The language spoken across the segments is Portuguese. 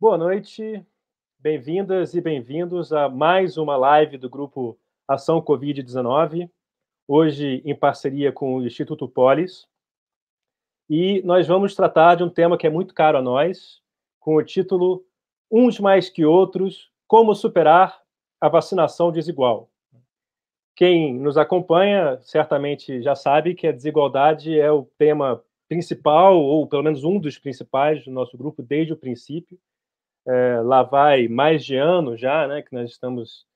Boa noite, bem-vindas e bem-vindos a mais uma live do grupo Ação Covid-19, hoje em parceria com o Instituto Polis. E nós vamos tratar de um tema que é muito caro a nós, com o título Uns Mais Que Outros: Como Superar a Vacinação Desigual. Quem nos acompanha certamente já sabe que a desigualdade é o tema principal, ou pelo menos um dos principais do nosso grupo desde o princípio é, lá vai mais de ano já, né, que nós estamos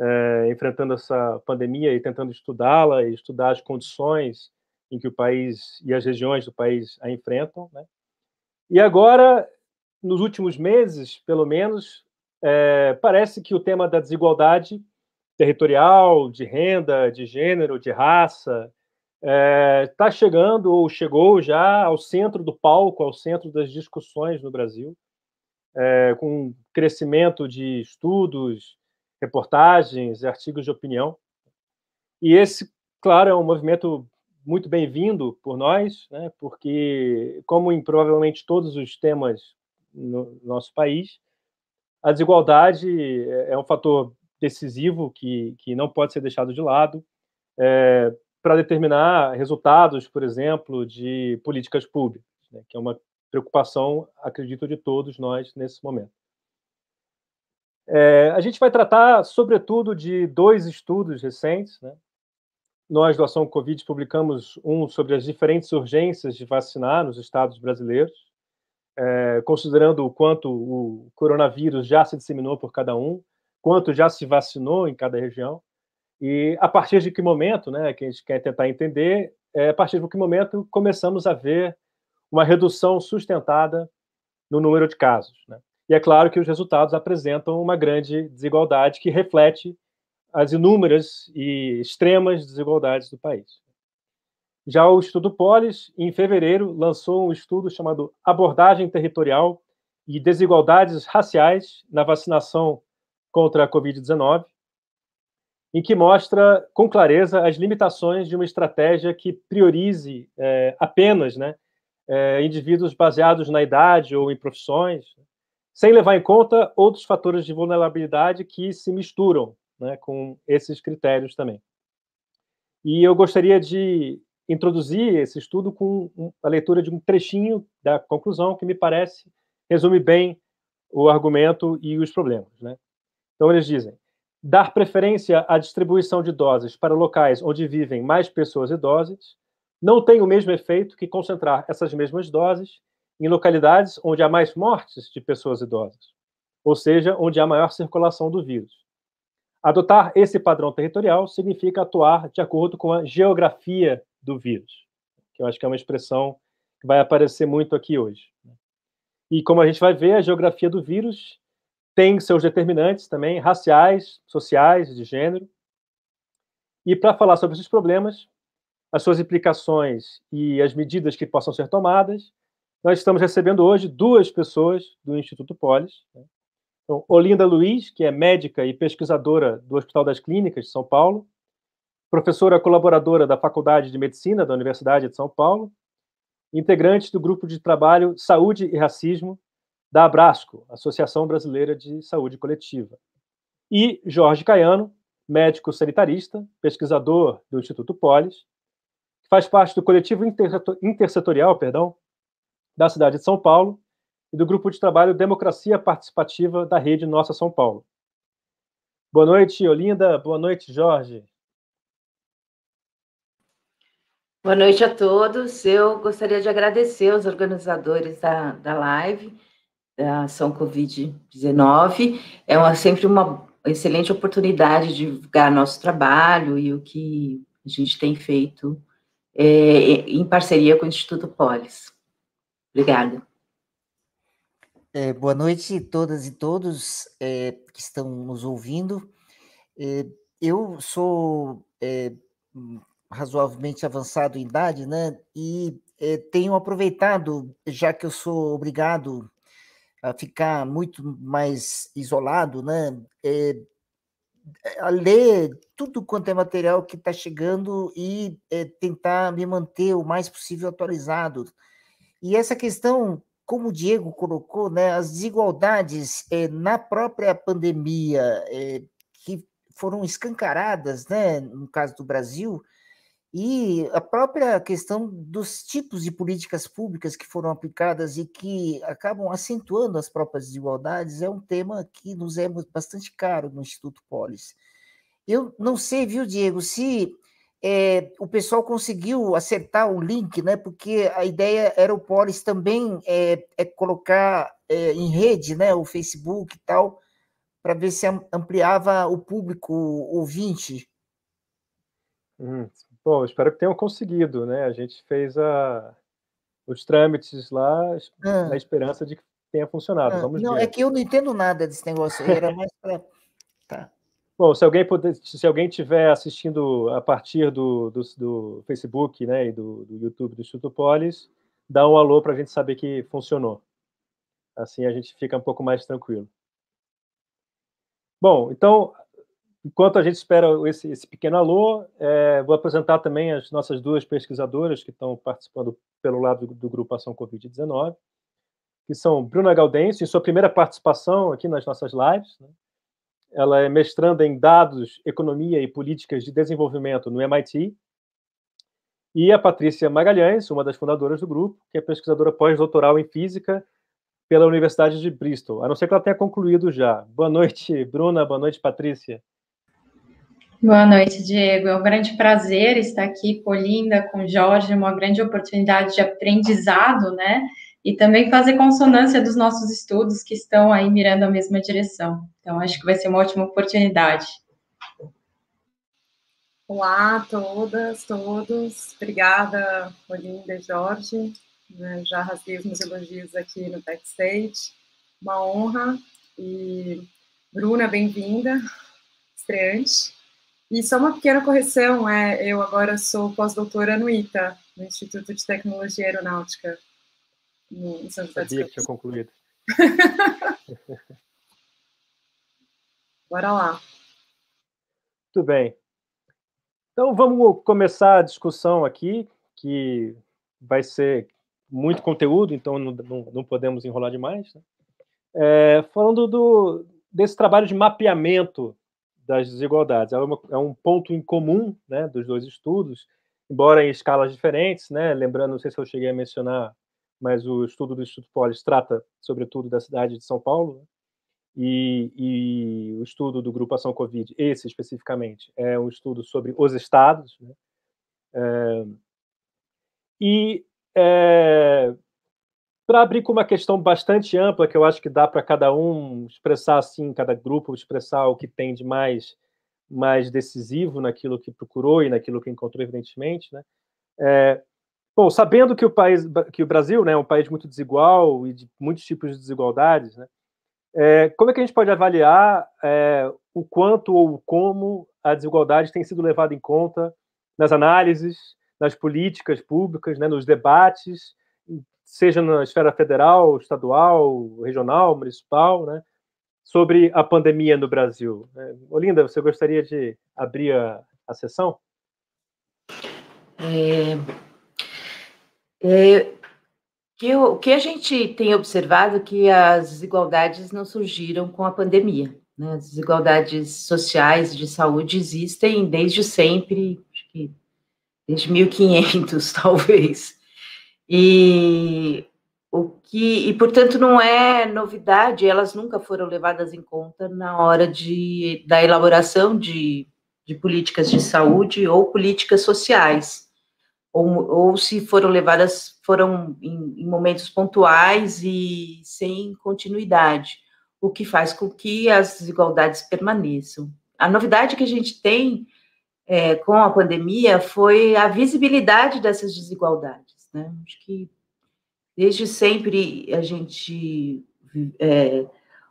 é, enfrentando essa pandemia e tentando estudá-la e estudar as condições em que o país e as regiões do país a enfrentam. Né? E agora, nos últimos meses, pelo menos, é, parece que o tema da desigualdade territorial, de renda, de gênero, de raça, está é, chegando ou chegou já ao centro do palco, ao centro das discussões no Brasil é, com crescimento de estudos, reportagens, artigos de opinião. E esse, claro, é um movimento muito bem-vindo por nós, né, porque, como em provavelmente todos os temas no nosso país, a desigualdade é, é um fator decisivo que, que não pode ser deixado de lado é, para determinar resultados, por exemplo, de políticas públicas, né, que é uma preocupação, acredito, de todos nós nesse momento. É, a gente vai tratar, sobretudo, de dois estudos recentes. Né? Nós, do Ação Covid, publicamos um sobre as diferentes urgências de vacinar nos estados brasileiros, é, considerando o quanto o coronavírus já se disseminou por cada um, quanto já se vacinou em cada região, e a partir de que momento, né, que a gente quer tentar entender, é, a partir de que momento começamos a ver uma redução sustentada no número de casos. Né? E é claro que os resultados apresentam uma grande desigualdade que reflete as inúmeras e extremas desigualdades do país. Já o Estudo Polis, em fevereiro, lançou um estudo chamado Abordagem Territorial e Desigualdades Raciais na Vacinação contra a Covid-19, em que mostra com clareza as limitações de uma estratégia que priorize é, apenas né, é, indivíduos baseados na idade ou em profissões, sem levar em conta outros fatores de vulnerabilidade que se misturam né, com esses critérios também. E eu gostaria de introduzir esse estudo com a leitura de um trechinho da conclusão que me parece resume bem o argumento e os problemas. Né? Então, eles dizem: dar preferência à distribuição de doses para locais onde vivem mais pessoas idosas não tem o mesmo efeito que concentrar essas mesmas doses em localidades onde há mais mortes de pessoas idosas, ou seja, onde há maior circulação do vírus. Adotar esse padrão territorial significa atuar de acordo com a geografia do vírus, que eu acho que é uma expressão que vai aparecer muito aqui hoje. E como a gente vai ver, a geografia do vírus tem seus determinantes também raciais, sociais, de gênero. E para falar sobre esses problemas, as suas implicações e as medidas que possam ser tomadas, nós estamos recebendo hoje duas pessoas do Instituto Polis. Né? Então, Olinda Luiz, que é médica e pesquisadora do Hospital das Clínicas de São Paulo, professora colaboradora da Faculdade de Medicina da Universidade de São Paulo, integrante do grupo de trabalho Saúde e Racismo da Abrasco, Associação Brasileira de Saúde Coletiva. E Jorge Caiano, médico sanitarista, pesquisador do Instituto Polis, faz parte do coletivo intersetorial perdão, da cidade de São Paulo e do grupo de trabalho Democracia Participativa da Rede Nossa São Paulo. Boa noite, Olinda. Boa noite, Jorge. Boa noite a todos. Eu gostaria de agradecer os organizadores da, da live, da Ação Covid-19. É uma, sempre uma excelente oportunidade de divulgar nosso trabalho e o que a gente tem feito é, em parceria com o Instituto Polis. Obrigada. É, boa noite a todas e todos é, que estão nos ouvindo. É, eu sou é, razoavelmente avançado em idade, né? E é, tenho aproveitado, já que eu sou obrigado a ficar muito mais isolado, né? a ler tudo quanto é material que está chegando e é, tentar me manter o mais possível atualizado. E essa questão como o Diego colocou, né, as desigualdades é, na própria pandemia é, que foram escancaradas, né, no caso do Brasil, e a própria questão dos tipos de políticas públicas que foram aplicadas e que acabam acentuando as próprias desigualdades é um tema que nos é bastante caro no Instituto Polis. Eu não sei, viu, Diego, se é, o pessoal conseguiu acertar o link, né? Porque a ideia era o Polis também é, é colocar é, em rede, né? O Facebook e tal, para ver se ampliava o público ouvinte. Hum, bom, espero que tenham conseguido, né? A gente fez a, os trâmites lá ah. na esperança de que tenha funcionado. Ah. Vamos não, ver. é que eu não entendo nada desse negócio. Era mais para. Tá. Bom, se alguém puder, se alguém estiver assistindo a partir do, do, do, Facebook né, e do, do YouTube do Instituto Polis, dá um alô para a gente saber que funcionou. Assim a gente fica um pouco mais tranquilo. Bom, então, enquanto a gente espera esse, esse pequeno alô, é, vou apresentar também as nossas duas pesquisadoras que estão participando pelo lado do, do Grupo Ação Covid-19, que são Bruna Gaudense, em sua primeira participação aqui nas nossas lives, né? Ela é mestranda em dados, economia e políticas de desenvolvimento no MIT. E a Patrícia Magalhães, uma das fundadoras do grupo, que é pesquisadora pós-doutoral em física pela Universidade de Bristol, a não ser que ela tenha concluído já. Boa noite, Bruna. Boa noite, Patrícia. Boa noite, Diego. É um grande prazer estar aqui com Linda, com Jorge, uma grande oportunidade de aprendizado, né? e também fazer consonância dos nossos estudos que estão aí mirando a mesma direção. Então, acho que vai ser uma ótima oportunidade. Olá a todas, todos. Obrigada, Olinda e Jorge. Né, já rasguei os meus elogios aqui no backstage. Uma honra. E, Bruna, bem-vinda, estreante. E só uma pequena correção, é, eu agora sou pós-doutora no ITA, no Instituto de Tecnologia Aeronáutica no São José Sabia que tinha concluído. Bora lá. Muito bem. Então vamos começar a discussão aqui, que vai ser muito conteúdo, então não, não, não podemos enrolar demais. Né? É, falando do, desse trabalho de mapeamento das desigualdades. É, uma, é, um ponto em comum né, dos dois estudos, embora em escalas diferentes. Né? Lembrando, não sei se eu cheguei a mencionar mas o estudo do Instituto Polis trata, sobretudo, da cidade de São Paulo, né? e, e, o estudo do Grupo Ação Covid, esse especificamente, é um estudo sobre os estados. Né? É, e é, para abrir com uma questão bastante ampla, que eu acho que dá para cada um expressar assim, cada grupo expressar o que tem de mais mais decisivo naquilo que procurou e naquilo que encontrou, evidentemente, né? É, Bom, sabendo que o país, que o Brasil, né, é um país muito desigual e de muitos tipos de desigualdades, né, é, como é que a gente pode avaliar é, o quanto ou como a desigualdade tem sido levada em conta nas análises, nas políticas públicas, né, nos debates, seja na esfera federal, estadual, regional, municipal, né, sobre a pandemia no Brasil? É, Olinda, você gostaria de abrir a, a sessão? É, é, que o que a gente tem observado é que as desigualdades não surgiram com a pandemia. Né? As desigualdades sociais de saúde existem desde sempre, acho que desde 1500, talvez. E o que e portanto não é novidade, elas nunca foram levadas em conta na hora de, da elaboração de, de políticas de saúde ou políticas sociais ou, ou se foram levadas, foram em, em momentos pontuais e sem continuidade, o que faz com que as desigualdades permaneçam. A novidade que a gente tem é, com a pandemia foi a visibilidade dessas desigualdades. Né? Acho que desde sempre a gente é,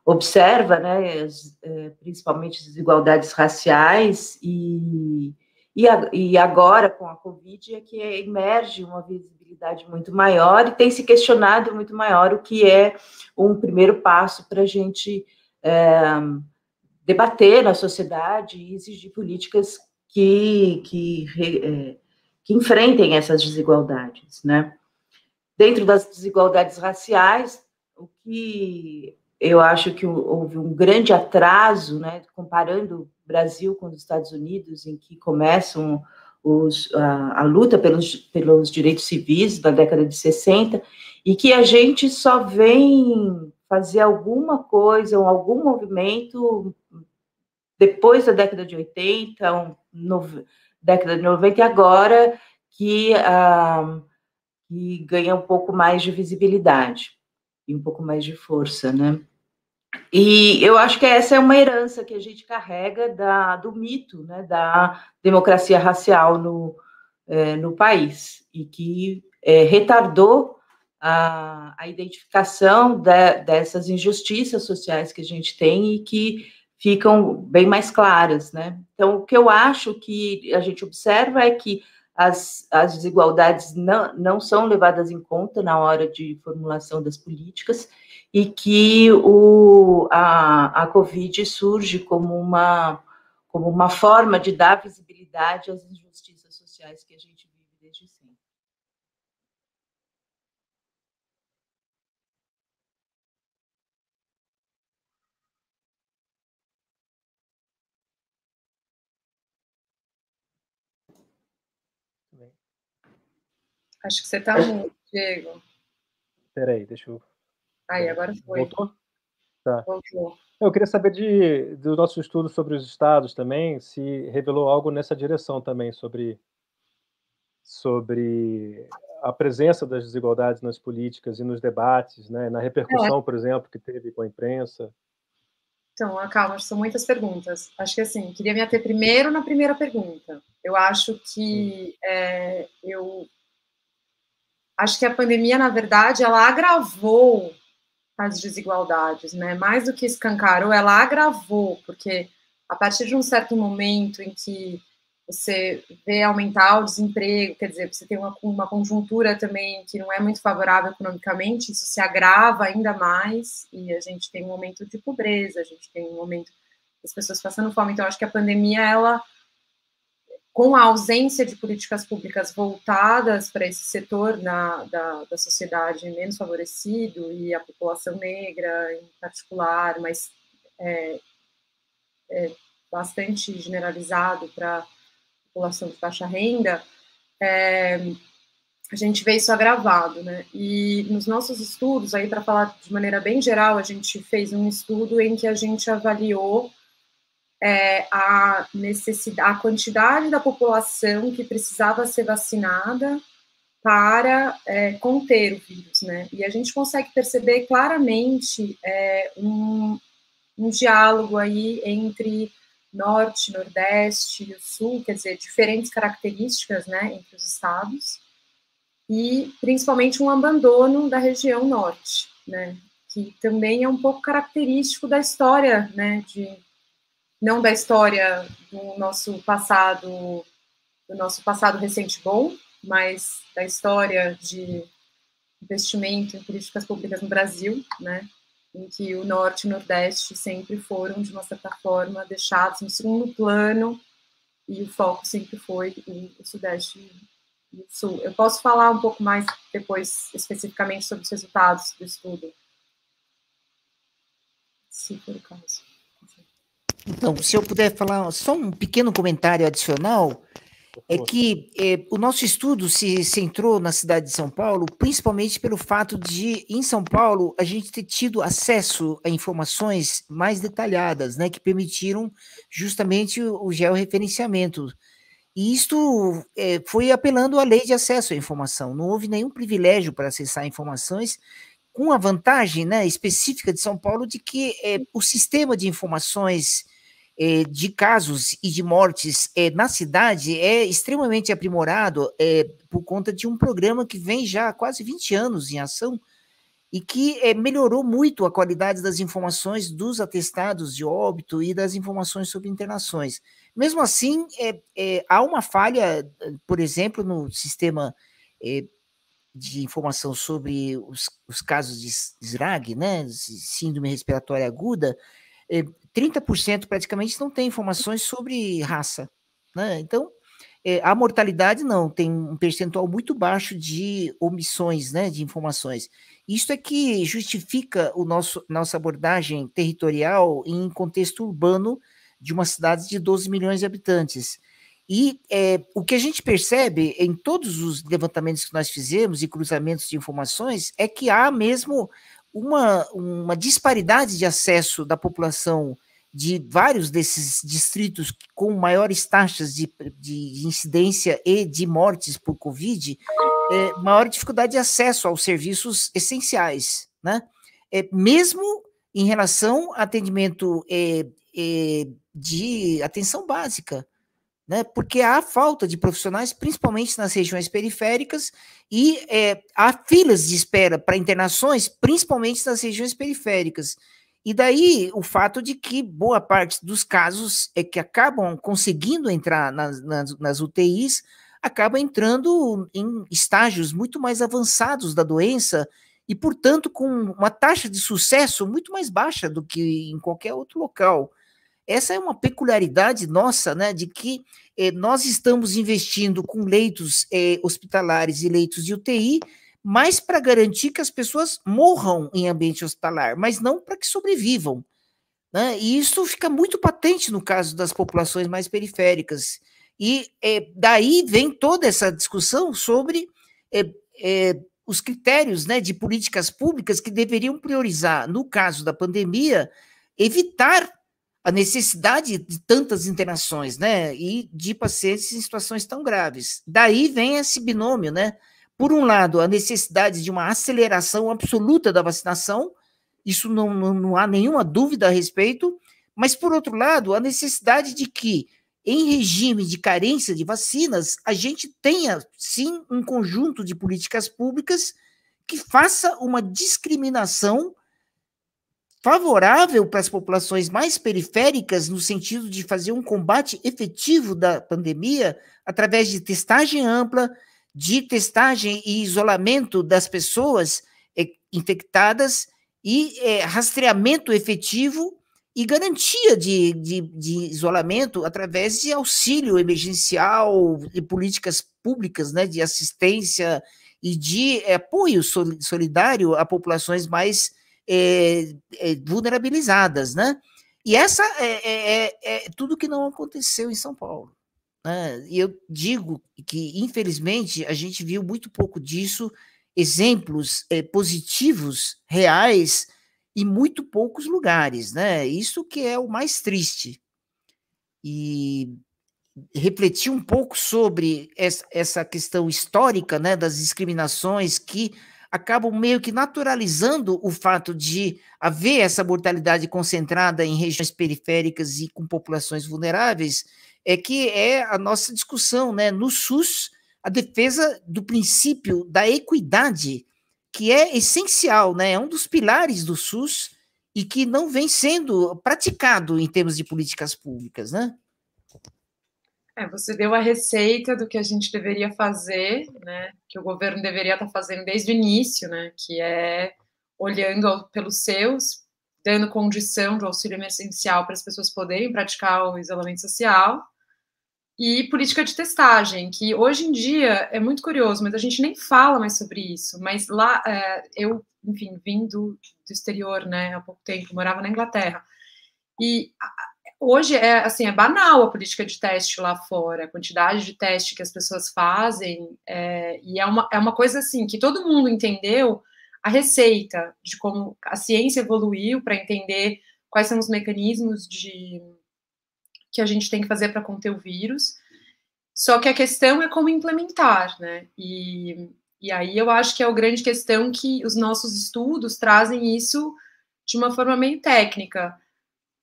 observa, né, as, é, principalmente desigualdades raciais e e, a, e agora, com a Covid, é que emerge uma visibilidade muito maior e tem se questionado muito maior o que é um primeiro passo para a gente é, debater na sociedade e exigir políticas que, que, é, que enfrentem essas desigualdades, né? dentro das desigualdades raciais, o que eu acho que houve um grande atraso, né, comparando o Brasil com os Estados Unidos, em que começam os, a, a, luta pelos, pelos direitos civis da década de 60, e que a gente só vem fazer alguma coisa, ou algum movimento depois da década de 80, um, no, década de 90, e agora que, ah, que ganha um pouco mais de visibilidade e um pouco mais de força, né? E eu acho que essa é uma herança que a gente carrega da, do mito né, da democracia racial no, é, no país e que é, retardou a, a identificação de, dessas injustiças sociais que a gente tem e que ficam bem mais claras, né? Então, o que eu acho que a gente observa é que as, as desigualdades não, não são levadas em conta na hora de formulação das políticas e que o, a, a Covid surge como uma, como uma forma de dar visibilidade às injustiças sociais que a gente vive desde sempre. Acho que você está muito, Diego. Espera aí, deixa eu Aí, agora foi. Voltou? Tá. Voltou. Eu queria saber de, do nosso estudo sobre os estados também, se revelou algo nessa direção também, sobre, sobre a presença das desigualdades nas políticas e nos debates, né, na repercussão, é. por exemplo, que teve com a imprensa. Então, calma, são muitas perguntas. Acho que assim, queria me ater primeiro na primeira pergunta. Eu acho que é, eu acho que a pandemia, na verdade, ela agravou as desigualdades, né? Mais do que escancarou, ela agravou, porque a partir de um certo momento em que você vê aumentar o desemprego, quer dizer, você tem uma, uma conjuntura também que não é muito favorável economicamente, isso se agrava ainda mais, e a gente tem um momento de pobreza, a gente tem um momento das pessoas passando fome, então acho que a pandemia, ela com a ausência de políticas públicas voltadas para esse setor na, da, da sociedade menos favorecido e a população negra em particular, mas é, é bastante generalizado para a população de baixa renda, é, a gente vê isso agravado, né? E nos nossos estudos, aí para falar de maneira bem geral, a gente fez um estudo em que a gente avaliou é, a necessidade, a quantidade da população que precisava ser vacinada para é, conter o vírus, né? E a gente consegue perceber claramente é, um, um diálogo aí entre norte, nordeste e sul, quer dizer, diferentes características, né, entre os estados, e principalmente um abandono da região norte, né, que também é um pouco característico da história, né, de não da história do nosso passado, do nosso passado recente bom, mas da história de investimento em políticas públicas no Brasil, né, em que o Norte e o Nordeste sempre foram, de uma certa forma, deixados no segundo plano e o foco sempre foi o, Sudeste e o Sul. Eu posso falar um pouco mais depois, especificamente, sobre os resultados do estudo, se for o caso. Então, se eu puder falar só um pequeno comentário adicional, é que é, o nosso estudo se centrou na cidade de São Paulo, principalmente pelo fato de, em São Paulo, a gente ter tido acesso a informações mais detalhadas, né, que permitiram justamente o, o georreferenciamento. E isto é, foi apelando à lei de acesso à informação. Não houve nenhum privilégio para acessar informações, com a vantagem né, específica de São Paulo de que é, o sistema de informações é, de casos e de mortes é, na cidade é extremamente aprimorado é, por conta de um programa que vem já há quase 20 anos em ação e que melhorou muito a qualidade das informações dos atestados de óbito e das informações sobre internações. Mesmo assim, há uma falha, por exemplo, no sistema de informação sobre os, os casos de SRAG, né, síndrome respiratória aguda, 30% praticamente não tem informações sobre raça. Né? Então, É, a mortalidade não, tem um percentual muito baixo de omissões né, de informações. Isso é que justifica o nosso nossa abordagem territorial em contexto urbano de uma cidade de 12 milhões de habitantes. E é, o que a gente percebe em todos os levantamentos que nós fizemos e cruzamentos de informações é que há mesmo uma, uma disparidade de acesso da população de vários desses distritos com maiores taxas de, de incidência e de mortes por Covid, é, maior dificuldade de acesso aos serviços essenciais, né? É, mesmo em relação a atendimento é, é, de atenção básica, né? Porque há falta de profissionais, principalmente nas regiões periféricas, e é, há filas de espera para internações, principalmente nas regiões periféricas. E daí o fato de que boa parte dos casos é que acabam conseguindo entrar nas, nas, nas UTIs, acaba entrando em estágios muito mais avançados da doença e, portanto, com uma taxa de sucesso muito mais baixa do que em qualquer outro local. Essa é uma peculiaridade nossa, né, de que eh, nós estamos investindo com leitos eh, hospitalares e leitos de UTI, mas para garantir que as pessoas morram em ambiente hospitalar, mas não para que sobrevivam. Né? E isso fica muito patente no caso das populações mais periféricas. E é, daí vem toda essa discussão sobre é, é, os critérios né, de políticas públicas que deveriam priorizar, no caso da pandemia, evitar a necessidade de tantas internações, né, e de pacientes em situações tão graves. Daí vem esse binômio, né, por um lado, a necessidade de uma aceleração absoluta da vacinação, isso não, não, não há nenhuma dúvida a respeito, mas, por outro lado, a necessidade de que, em regime de carência de vacinas, a gente tenha, sim, um conjunto de políticas públicas que faça uma discriminação favorável para as populações mais periféricas, no sentido de fazer um combate efetivo da pandemia através de testagem ampla, de testagem e isolamento das pessoas é, infectadas e é, rastreamento efetivo e garantia de, de, de, isolamento através de auxílio emergencial e políticas públicas né, de assistência e de é, apoio solidário a populações mais é, é, vulnerabilizadas, né? E essa é, é, é, tudo que não aconteceu em São Paulo. Né? E eu digo que, infelizmente, a gente viu muito pouco disso, exemplos é, positivos, reais, em muito poucos lugares. Né? Isso que é o mais triste. E refletir um pouco sobre essa questão histórica né, das discriminações que acabam meio que naturalizando o fato de haver essa mortalidade concentrada em regiões periféricas e com populações vulneráveis, é que é a nossa discussão, né? No SUS, a defesa do princípio da equidade, que é essencial, né? É um dos pilares do SUS e que não vem sendo praticado em termos de políticas públicas, né? É, você deu a receita do que a gente deveria fazer, né? Que o governo deveria estar fazendo desde o início, né? Que é olhando pelos seus, dando condição do auxílio emergencial para as pessoas poderem praticar o isolamento social e política de testagem, que hoje em dia é muito curioso, mas a gente nem fala mais sobre isso. Mas lá, é, eu, enfim, vim do, do, exterior, né, há pouco tempo, morava na Inglaterra. E hoje é assim, é banal a política de teste lá fora, a quantidade de teste que as pessoas fazem, é, e é uma, é uma coisa assim que todo mundo entendeu a receita de como a ciência evoluiu para entender quais são os mecanismos de que a gente tem que fazer para conter o vírus. Só que a questão é como implementar, né? E, e aí eu acho que é a grande questão que os nossos estudos trazem isso de uma forma meio técnica.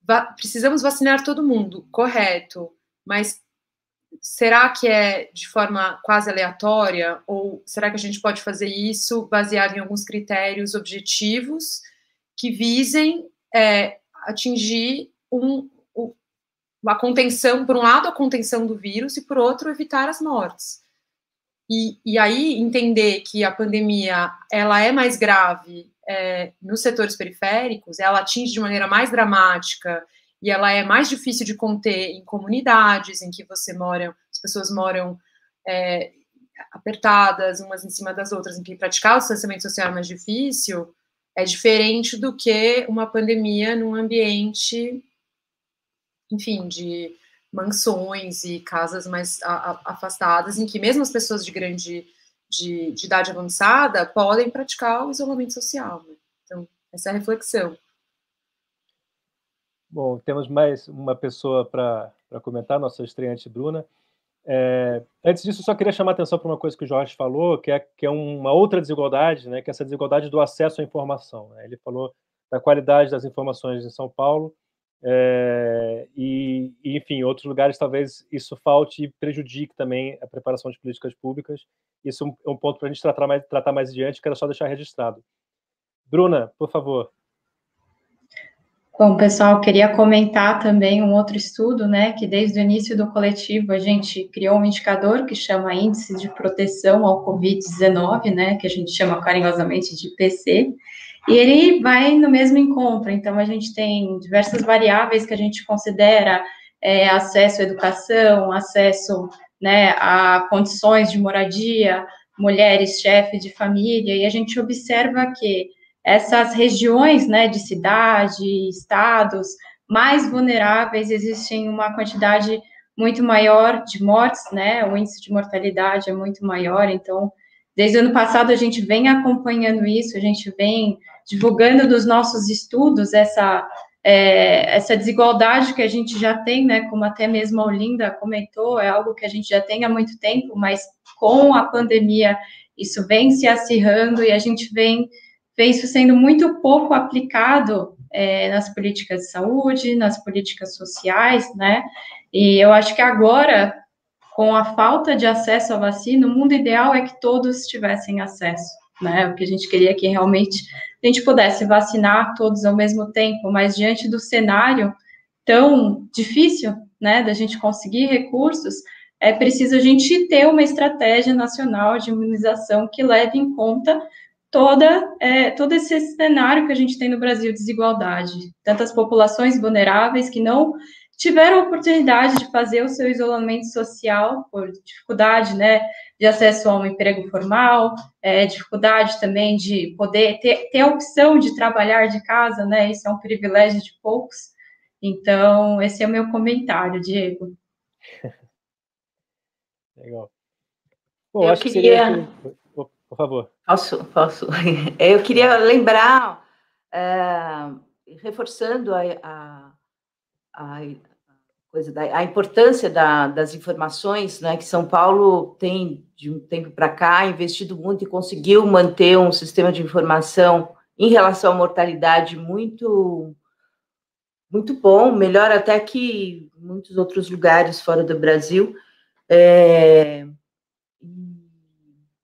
Va precisamos vacinar todo mundo, correto, mas será que é de forma quase aleatória? Ou será que a gente pode fazer isso baseado em alguns critérios objetivos que visem é, atingir um, a contenção, por um lado, a contenção do vírus e, por outro, evitar as mortes. E, e aí entender que a pandemia ela é mais grave é, nos setores periféricos, ela atinge de maneira mais dramática e ela é mais difícil de conter em comunidades em que você mora, as pessoas moram é, apertadas, umas em cima das outras, em que praticar o distanciamento social é mais difícil, é diferente do que uma pandemia num ambiente, enfim, de mansões e casas mais afastadas, em que mesmo as pessoas de grande de, de idade avançada podem praticar o isolamento social. Né? Então, essa é a reflexão. Bom, temos mais uma pessoa para comentar, nossa estreante Bruna. É, antes disso, só queria chamar a atenção para uma coisa que o Jorge falou, que é, que é uma outra desigualdade, né, que é essa desigualdade do acesso à informação. Né? Ele falou da qualidade das informações em São Paulo, é, e, e, enfim, outros lugares talvez isso falte e prejudique também a preparação de políticas públicas. Isso é um ponto para a gente tratar mais, tratar mais adiante, que era só deixar registrado. Bruna, por favor. Bom, pessoal, queria comentar também um outro estudo, né, que desde o início do coletivo a gente criou um indicador que chama Índice de Proteção ao Covid-19, né, que a gente chama carinhosamente de IPC, e ele vai no mesmo encontro, então a gente tem diversas variáveis que a gente considera é, acesso à educação, acesso né, a condições de moradia, mulheres chefe de família, e a gente observa que essas regiões, né, de cidade, estados mais vulneráveis, existem uma quantidade muito maior de mortes, né, o índice de mortalidade é muito maior, então, desde o ano passado a gente vem acompanhando isso, a gente vem divulgando dos nossos estudos essa, é, essa desigualdade que a gente já tem, né, como até mesmo a Olinda comentou, é algo que a gente já tem há muito tempo, mas com a pandemia isso vem se acirrando e a gente vem vê isso sendo muito pouco aplicado é, nas políticas de saúde, nas políticas sociais, né? E eu acho que agora, com a falta de acesso à vacina, o mundo ideal é que todos tivessem acesso, né? O que a gente queria que realmente a gente pudesse vacinar todos ao mesmo tempo, mas diante do cenário tão difícil, né, da gente conseguir recursos, é preciso a gente ter uma estratégia nacional de imunização que leve em conta toda, é, todo esse cenário que a gente tem no Brasil, desigualdade, tantas populações vulneráveis que não tiveram oportunidade de fazer o seu isolamento social por dificuldade, né, de acesso a um emprego formal, é, dificuldade também de poder ter, ter a opção de trabalhar de casa, né, isso é um privilégio de poucos. Então, esse é o meu comentário, Diego. Legal. Bom, Eu queria... Seria... Por favor. Posso, posso. Eu queria lembrar, é, reforçando a, a, a, coisa da, a importância da, das informações, né, que São Paulo tem, de um tempo para cá, investido muito e conseguiu manter um sistema de informação em relação à mortalidade muito muito bom, melhor até que muitos outros lugares fora do Brasil. É,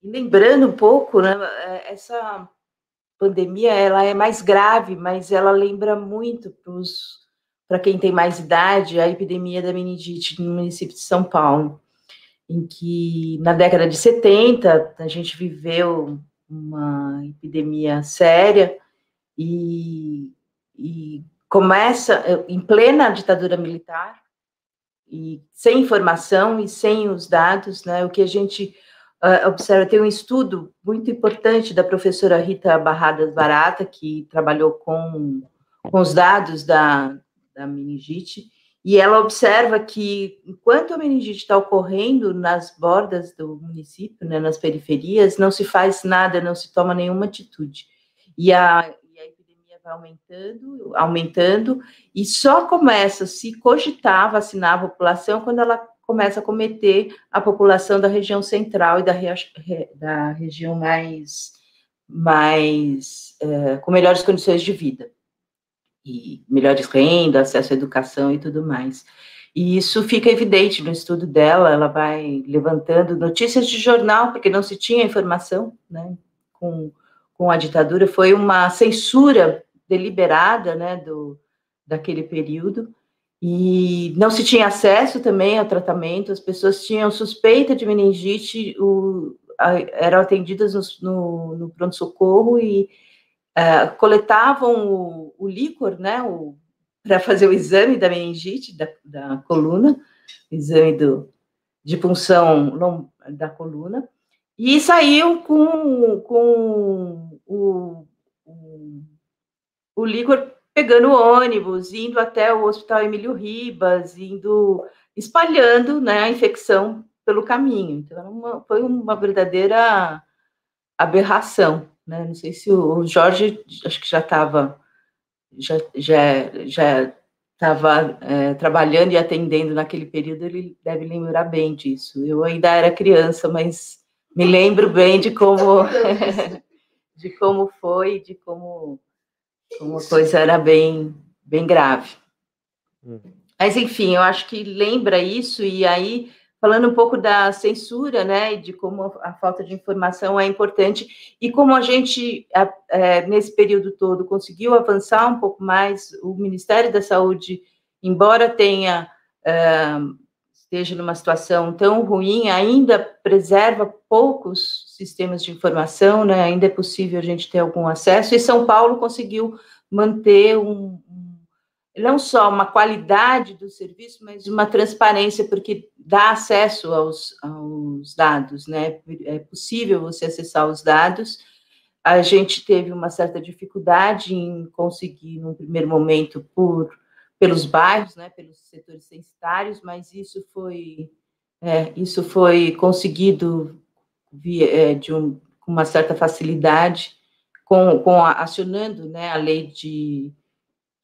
lembrando um pouco, né, é, essa pandemia ela é mais grave, mas ela lembra muito para quem tem mais idade a epidemia da meningite no município de São Paulo, em que na década de 70 a gente viveu uma epidemia séria e, e começa em plena ditadura militar e sem informação e sem os dados, né? O que a gente uh, observa, tem um estudo muito importante da professora Rita Barradas Barata, que trabalhou com, com os dados da, da meningite, e ela observa que, enquanto a meningite está ocorrendo nas bordas do município, né, nas periferias, não se faz nada, não se toma nenhuma atitude. E a, e a epidemia vai aumentando, aumentando, e só começa a se cogitar vacinar a população quando ela começa a cometer a população da região central e da, da região mais, mais é, com melhores condições de vida e melhores renda, acesso à educação e tudo mais. E isso fica evidente no estudo dela, ela vai levantando notícias de jornal, porque não se tinha informação, né, com, com a ditadura, foi uma censura deliberada, né, do, daquele período, e não se tinha acesso também ao tratamento, as pessoas tinham suspeita de meningite, o, a, eram atendidas no, no, no pronto-socorro e uh, coletavam o, o, líquor, né, para fazer o exame da meningite, da, da coluna, exame do, de punção da coluna, e saiu com, com o, o, o líquor pegando ônibus, indo até o Hospital Emílio Ribas, indo espalhando né, a infecção pelo caminho. Então, uma, foi uma verdadeira aberração. Né? Não sei se o, Jorge, acho que já estava já, já, já estava é, trabalhando e atendendo naquele período, ele deve lembrar bem disso. Eu ainda era criança, mas me lembro bem de como de como foi, de como, como a coisa era bem bem grave. Uhum. Mas enfim, eu acho que lembra isso e aí falando um pouco da censura, né, e de como a falta de informação é importante e como a gente, é, nesse período todo, conseguiu avançar um pouco mais. O Ministério da Saúde, embora tenha é, esteja numa situação tão ruim, ainda preserva poucos sistemas de informação, né? Ainda é possível a gente ter algum acesso. E São Paulo conseguiu manter um, não só uma qualidade do serviço, mas uma transparência, porque dá acesso aos, aos dados, né? É possível você acessar os dados. A gente teve uma certa dificuldade em conseguir, num primeiro momento, por pelos bairros, né, pelos setores censitários, mas isso foi é, isso foi conseguido via, é, de um, com uma certa facilidade, com, com a, acionando né, a lei de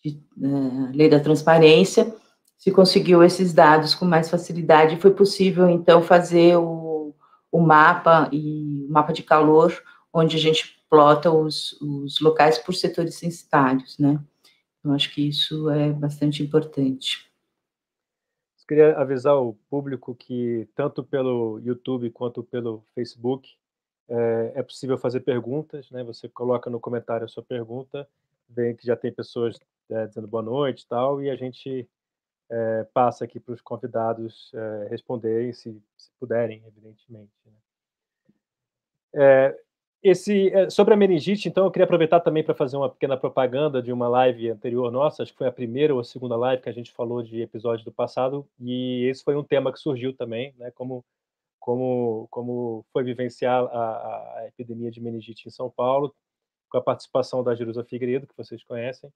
de, uh, lei da transparência, se conseguiu esses dados com mais facilidade, foi possível, então, fazer o, o mapa e o mapa de calor, onde a gente plota os, os locais por setores censitários, né? Eu acho que isso é bastante importante. Eu queria avisar o público que, tanto pelo YouTube quanto pelo Facebook, é, é possível fazer perguntas, né? Você coloca no comentário a sua pergunta, vê que já tem pessoas é, dizendo boa noite e tal, e a gente é, passa aqui para os convidados é, responderem, se, se, puderem, evidentemente. Né? esse, sobre a meningite, então, eu queria aproveitar também para fazer uma pequena propaganda de uma live anterior nossa, acho que foi a primeira ou a segunda live que a gente falou de episódio do passado, e esse foi um tema que surgiu também, né, como, como, como foi vivenciar a, a epidemia de meningite em São Paulo, com a participação da Jerusa Figueiredo, que vocês conhecem,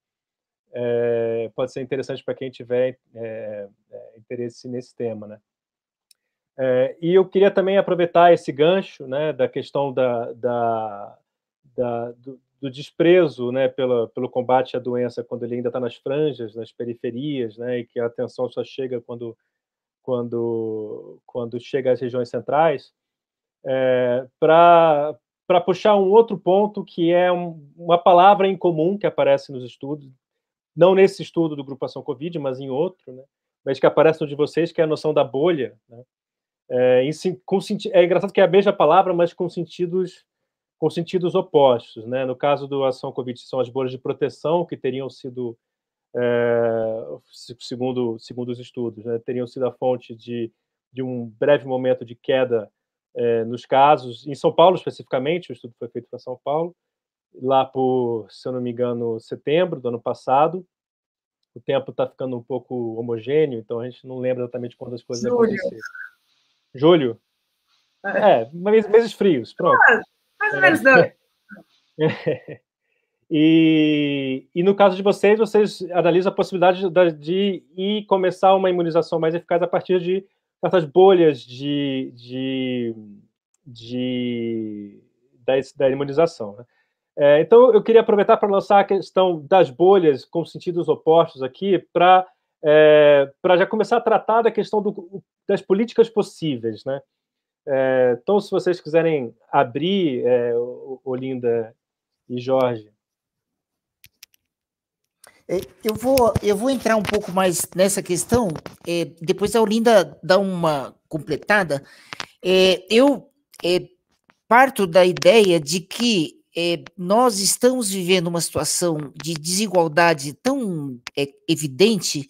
é, pode ser interessante para quem tiver é, é, interesse nesse tema, né? É, e eu queria também aproveitar esse gancho, né, da questão da, da, da do, do, desprezo, né, pelo, pelo combate à doença quando ele ainda está nas franjas, nas periferias, né, e que a atenção só chega quando quando quando chega às regiões centrais, é, para para puxar um outro ponto que é um, uma palavra em comum que aparece nos estudos não nesse estudo do Grupação Covid, mas em outro, né? mas que aparece no de vocês, que é a noção da bolha. Né? É, em, com, é engraçado que é a mesma palavra, mas com sentidos com sentidos opostos. Né? No caso do Ação Covid, são as bolhas de proteção que teriam sido, é, segundo, segundo os estudos, né? teriam sido a fonte de, de um breve momento de queda é, nos casos, em São Paulo especificamente, o estudo foi feito para São Paulo, lá por, se eu não me engano, setembro do ano passado. O tempo está ficando um pouco homogêneo, então a gente não lembra exatamente quando as coisas Julho. aconteceram. Julho? É, é meses, meses frios, pronto. Ah, mais ou menos não. E, e, no caso de vocês, vocês analisam a possibilidade de, de ir começar uma imunização mais eficaz a partir de essas bolhas de, de, de da, da imunização. Né? É, então, eu queria aproveitar para lançar a questão das bolhas com sentidos opostos aqui, para é, já começar a tratar da questão do, das políticas possíveis. Né? É, então, se vocês quiserem abrir, é, Olinda e Jorge. É, eu vou, eu vou entrar um pouco mais nessa questão, é, depois a Olinda dá uma completada. eu parto da ideia de que é, nós estamos vivendo uma situação de desigualdade tão é, evidente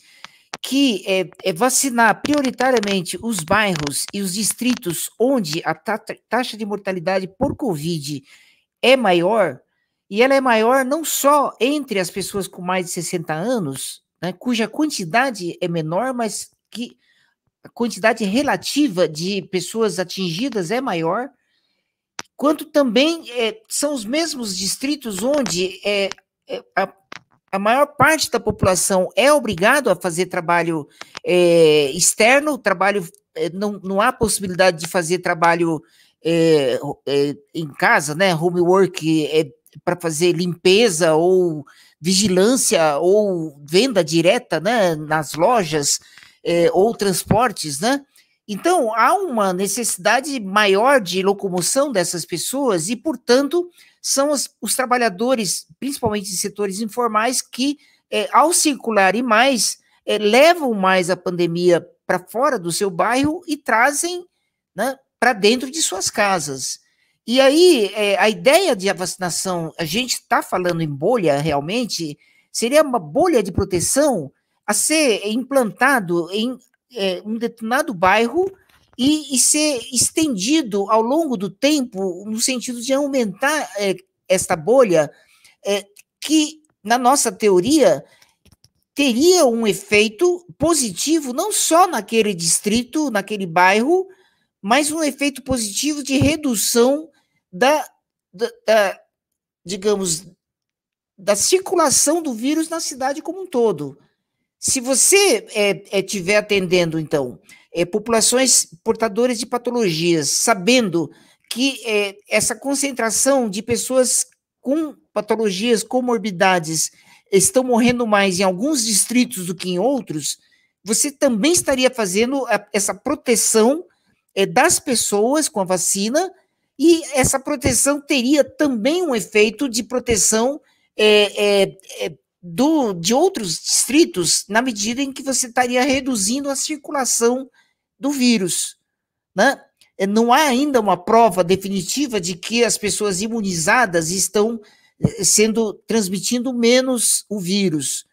que é, é, vacinar prioritariamente os bairros e os distritos onde a taxa de mortalidade por Covid é maior, e ela é maior não só entre as pessoas com mais de 60 anos, né, cuja quantidade é menor, mas que a quantidade relativa de pessoas atingidas é maior, quanto também é, são os mesmos distritos onde é, é, a, a, maior parte da população é obrigado a fazer trabalho é, externo, trabalho é, não, não há possibilidade de fazer trabalho é, em casa, né, homework para fazer limpeza ou vigilância ou venda direta, né, nas lojas ou transportes, né? Então, há uma necessidade maior de locomoção dessas pessoas e, portanto, são os, os trabalhadores, principalmente em setores informais, que, é, ao circularem mais, é, levam mais a pandemia para fora do seu bairro e trazem né, para dentro de suas casas. E aí, é, a ideia de a vacinação, a gente está falando em bolha realmente, seria uma bolha de proteção a ser implantado em é, um determinado bairro e, e, ser estendido ao longo do tempo, no sentido de aumentar é, esta bolha, é, que, na nossa teoria, teria um efeito positivo não só naquele distrito, naquele bairro, mas um efeito positivo de redução da, da, da digamos, da circulação do vírus na cidade como um todo. Se você é, é, atendendo, então, é, populações portadoras de patologias, sabendo que é, essa concentração de pessoas com patologias, comorbidades, estão morrendo mais em alguns distritos do que em outros, você também estaria fazendo a, essa proteção é, das pessoas com a vacina, e essa proteção teria também um efeito de proteção é, é, é do, de outros distritos na medida em que você estaria reduzindo a circulação do vírus. Né? É, não há ainda uma prova definitiva de que as pessoas imunizadas estão eh, sendo transmitindo menos o vírus.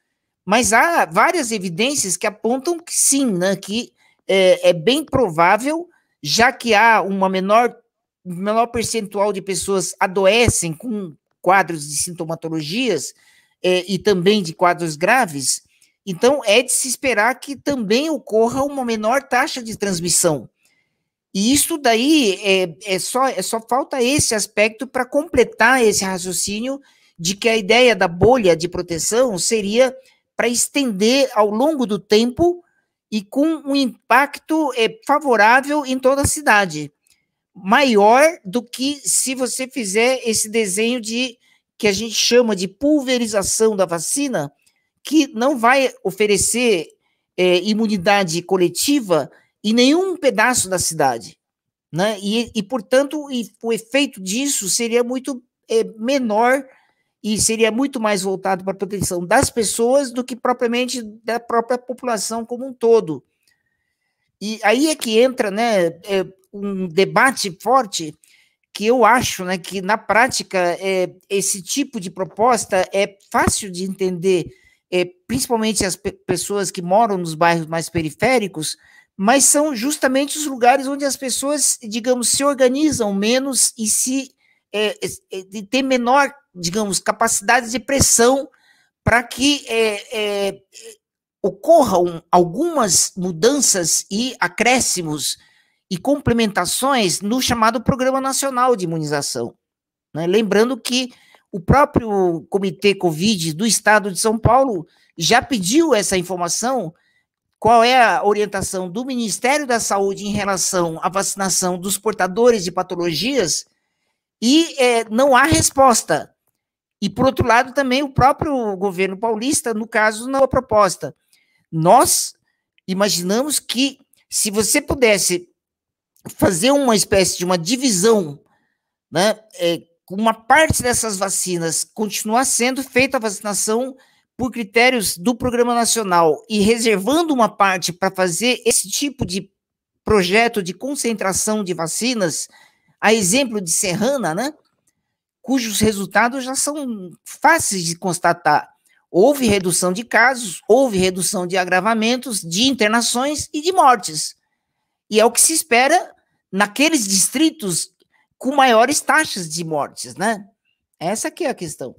Mas há várias evidências que apontam que sim, né, que é, é bem provável, já que há uma menor, menor percentual de pessoas adoecem com quadros de sintomatologias, é, e também de quadros graves, então é de se esperar que também ocorra uma menor taxa de transmissão. E isso daí é, é só, é só falta esse aspecto para completar esse raciocínio de que a ideia da bolha de proteção seria para estender ao longo do tempo e com um impacto é, favorável em toda a cidade, maior do que se você fizer esse desenho de que a gente chama de pulverização da vacina, que não vai oferecer é, imunidade coletiva em nenhum pedaço da cidade. Né? E, e portanto, e, o efeito disso seria muito é, menor e seria muito mais voltado para a proteção das pessoas do que propriamente da própria população como um todo. E aí é que entra né, é, um debate forte que eu acho né, que, na prática, é, esse tipo de proposta é fácil de entender, é, principalmente as pe pessoas que moram nos bairros mais periféricos, mas são justamente os lugares onde as pessoas, digamos, se organizam menos e se é, é, tem menor, digamos, capacidade de pressão para que é, é, ocorram algumas mudanças e acréscimos e complementações no chamado Programa Nacional de Imunização. Né? Lembrando que o próprio Comitê Covid do Estado de São Paulo já pediu essa informação, qual é a orientação do Ministério da Saúde em relação à vacinação dos portadores de patologias, e é, não há resposta. E, por outro lado, também o próprio governo paulista, no caso, não há proposta. Nós imaginamos que, se você pudesse fazer uma espécie de uma divisão, né, é, uma parte dessas vacinas continuar sendo feita a vacinação por critérios do Programa Nacional e reservando uma parte para fazer esse tipo de projeto de concentração de vacinas, a exemplo de Serrana, né, cujos resultados já são fáceis de constatar. Houve redução de casos, houve redução de agravamentos, de internações e de mortes. E é o que se espera naqueles distritos com maiores taxas de mortes, né? Essa que é a questão.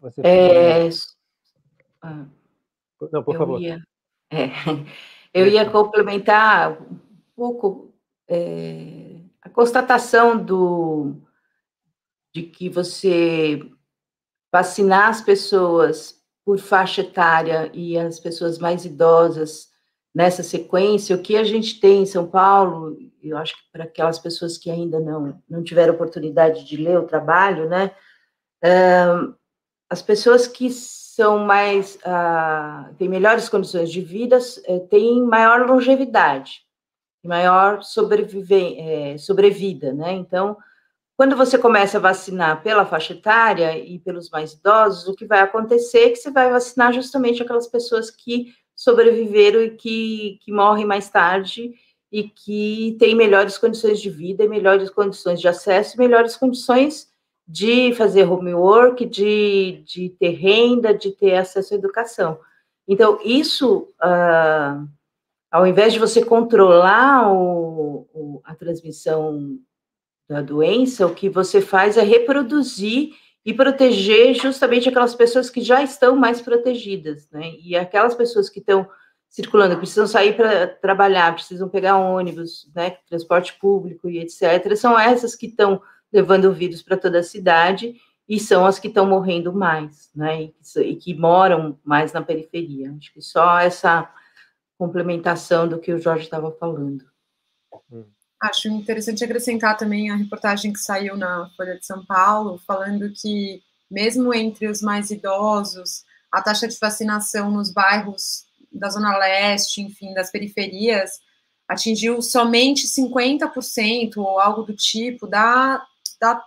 Você é... Ah. Não, por eu favor. Ia, é, eu ia complementar um pouco é, a constatação do, de que você vacinar as pessoas por faixa etária e as pessoas mais idosas nessa sequência, o que a gente tem em São Paulo, eu acho que para aquelas pessoas que ainda não, não tiveram oportunidade de ler o trabalho, né, uh, as pessoas que são mais, uh, têm melhores condições de vida, uh, têm maior longevidade, maior sobrevive, é, sobrevida, né, então, quando você começa a vacinar pela faixa etária e pelos mais idosos, o que vai acontecer é que você vai vacinar justamente aquelas pessoas que sobreviveram e que, que morrem mais tarde e que têm melhores condições de vida, melhores condições de acesso, melhores condições de fazer homework, de, de ter renda, de ter acesso à educação. Então, isso, uh, ao invés de você controlar o, o, a transmissão da doença, o que você faz é reproduzir e proteger justamente aquelas pessoas que já estão mais protegidas, né? E aquelas pessoas que estão circulando, precisam sair para trabalhar, precisam pegar ônibus, né, transporte público e etc. São essas que estão levando o vírus para toda a cidade e são as que estão morrendo mais, né, e, que moram mais na periferia. Acho que só essa complementação do que o Jorge estava falando. Acho interessante acrescentar também a reportagem que saiu na Folha de São Paulo, falando que, mesmo entre os mais idosos, a taxa de vacinação nos bairros da Zona Leste, enfim, das periferias, atingiu somente 50% ou algo do tipo da, da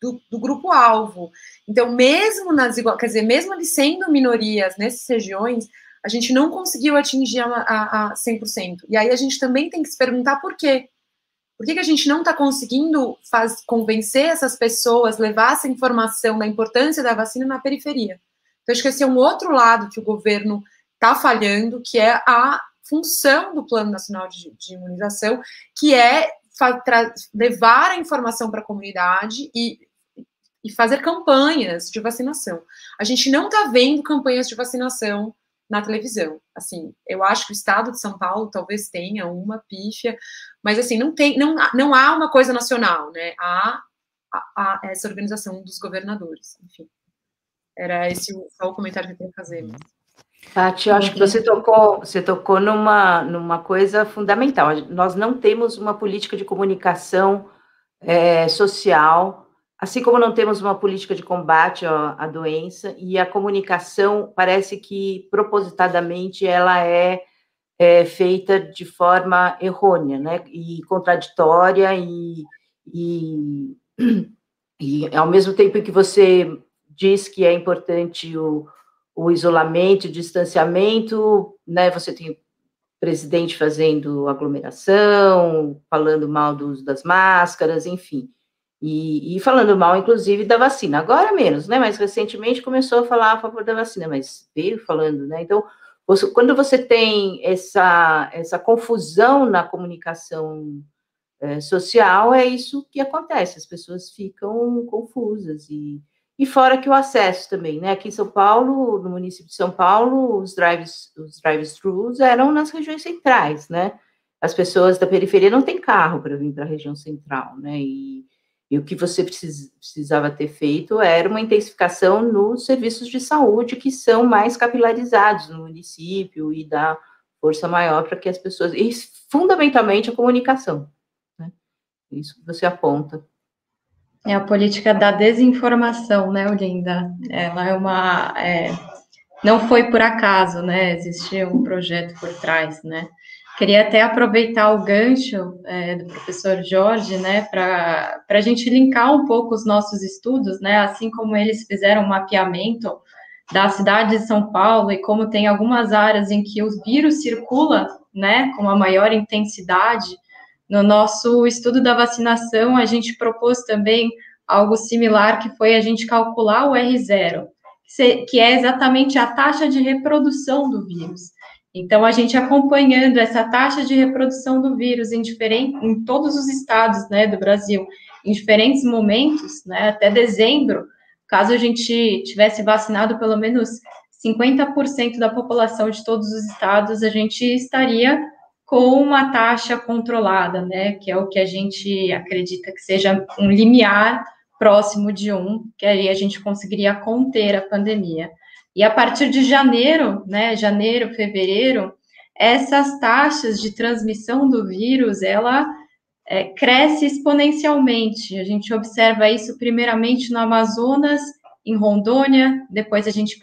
do, do grupo-alvo. Então, mesmo nas quer dizer, mesmo eles sendo minorias nessas regiões, a gente não conseguiu atingir a, a, a 100%. E aí a gente também tem que se perguntar por quê. Por que, que a gente não está conseguindo faz, convencer essas pessoas, levar essa informação da importância da vacina na periferia? Então, acho que esse é um outro lado que o governo está falhando, que é a função do Plano Nacional de, de Imunização, que é levar a informação para a comunidade e, e fazer campanhas de vacinação. A gente não está vendo campanhas de vacinação na televisão. Assim, eu acho que o estado de São Paulo talvez tenha uma pífia, mas assim, não tem, não, não há uma coisa nacional, né? Há, há, há essa organização dos governadores, enfim. Era esse só o comentário que eu tenho que fazer. Mas... Tati, eu acho que você tocou, você tocou numa, numa coisa fundamental. Nós não temos uma política de comunicação é, social Assim como não temos uma política de combate à doença e a comunicação parece que propositadamente ela é, é feita de forma errônea, né, e contraditória e, e, e ao mesmo tempo que você diz que é importante o, o isolamento, o distanciamento, né, você tem o presidente fazendo aglomeração, falando mal do uso das máscaras, enfim. E, e, falando mal, inclusive, da vacina. Agora menos, né? Mas recentemente começou a falar a favor da vacina, mas veio falando, né? Então, você, quando você tem essa, essa confusão na comunicação é, social, é isso que acontece, as pessoas ficam confusas. E, e fora que o acesso também, né? Aqui em São Paulo, no município de São Paulo, os drives, os drive-thrus eram nas regiões centrais, né? As pessoas da periferia não têm carro para vir para a região central, né? E, e o que você precisava ter feito era uma intensificação nos serviços de saúde, que são mais capilarizados no município e dá força maior para que as pessoas. E fundamentalmente a comunicação. Né? Isso que você aponta. É a política da desinformação, né, Olinda? Ela é uma. É, não foi por acaso, né? Existia um projeto por trás, né? Queria até aproveitar o gancho é, do professor Jorge, né, para a gente linkar um pouco os nossos estudos, né, assim como eles fizeram um mapeamento da cidade de São Paulo e como tem algumas áreas em que o vírus circula, né, com uma maior intensidade. No nosso estudo da vacinação, a gente propôs também algo similar, que foi a gente calcular o R0, que é exatamente a taxa de reprodução do vírus. Então, a gente acompanhando essa taxa de reprodução do vírus em, diferente, em todos os estados né, do Brasil, em diferentes momentos, né, até dezembro, caso a gente tivesse vacinado pelo menos 50% da população de todos os estados, a gente estaria com uma taxa controlada, né, que é o que a gente acredita que seja um limiar próximo de um, que aí a gente conseguiria conter a pandemia. E a partir de janeiro, né, janeiro, fevereiro, essas taxas de transmissão do vírus, ela é, cresce exponencialmente. A gente observa isso primeiramente no Amazonas, em Rondônia, depois a gente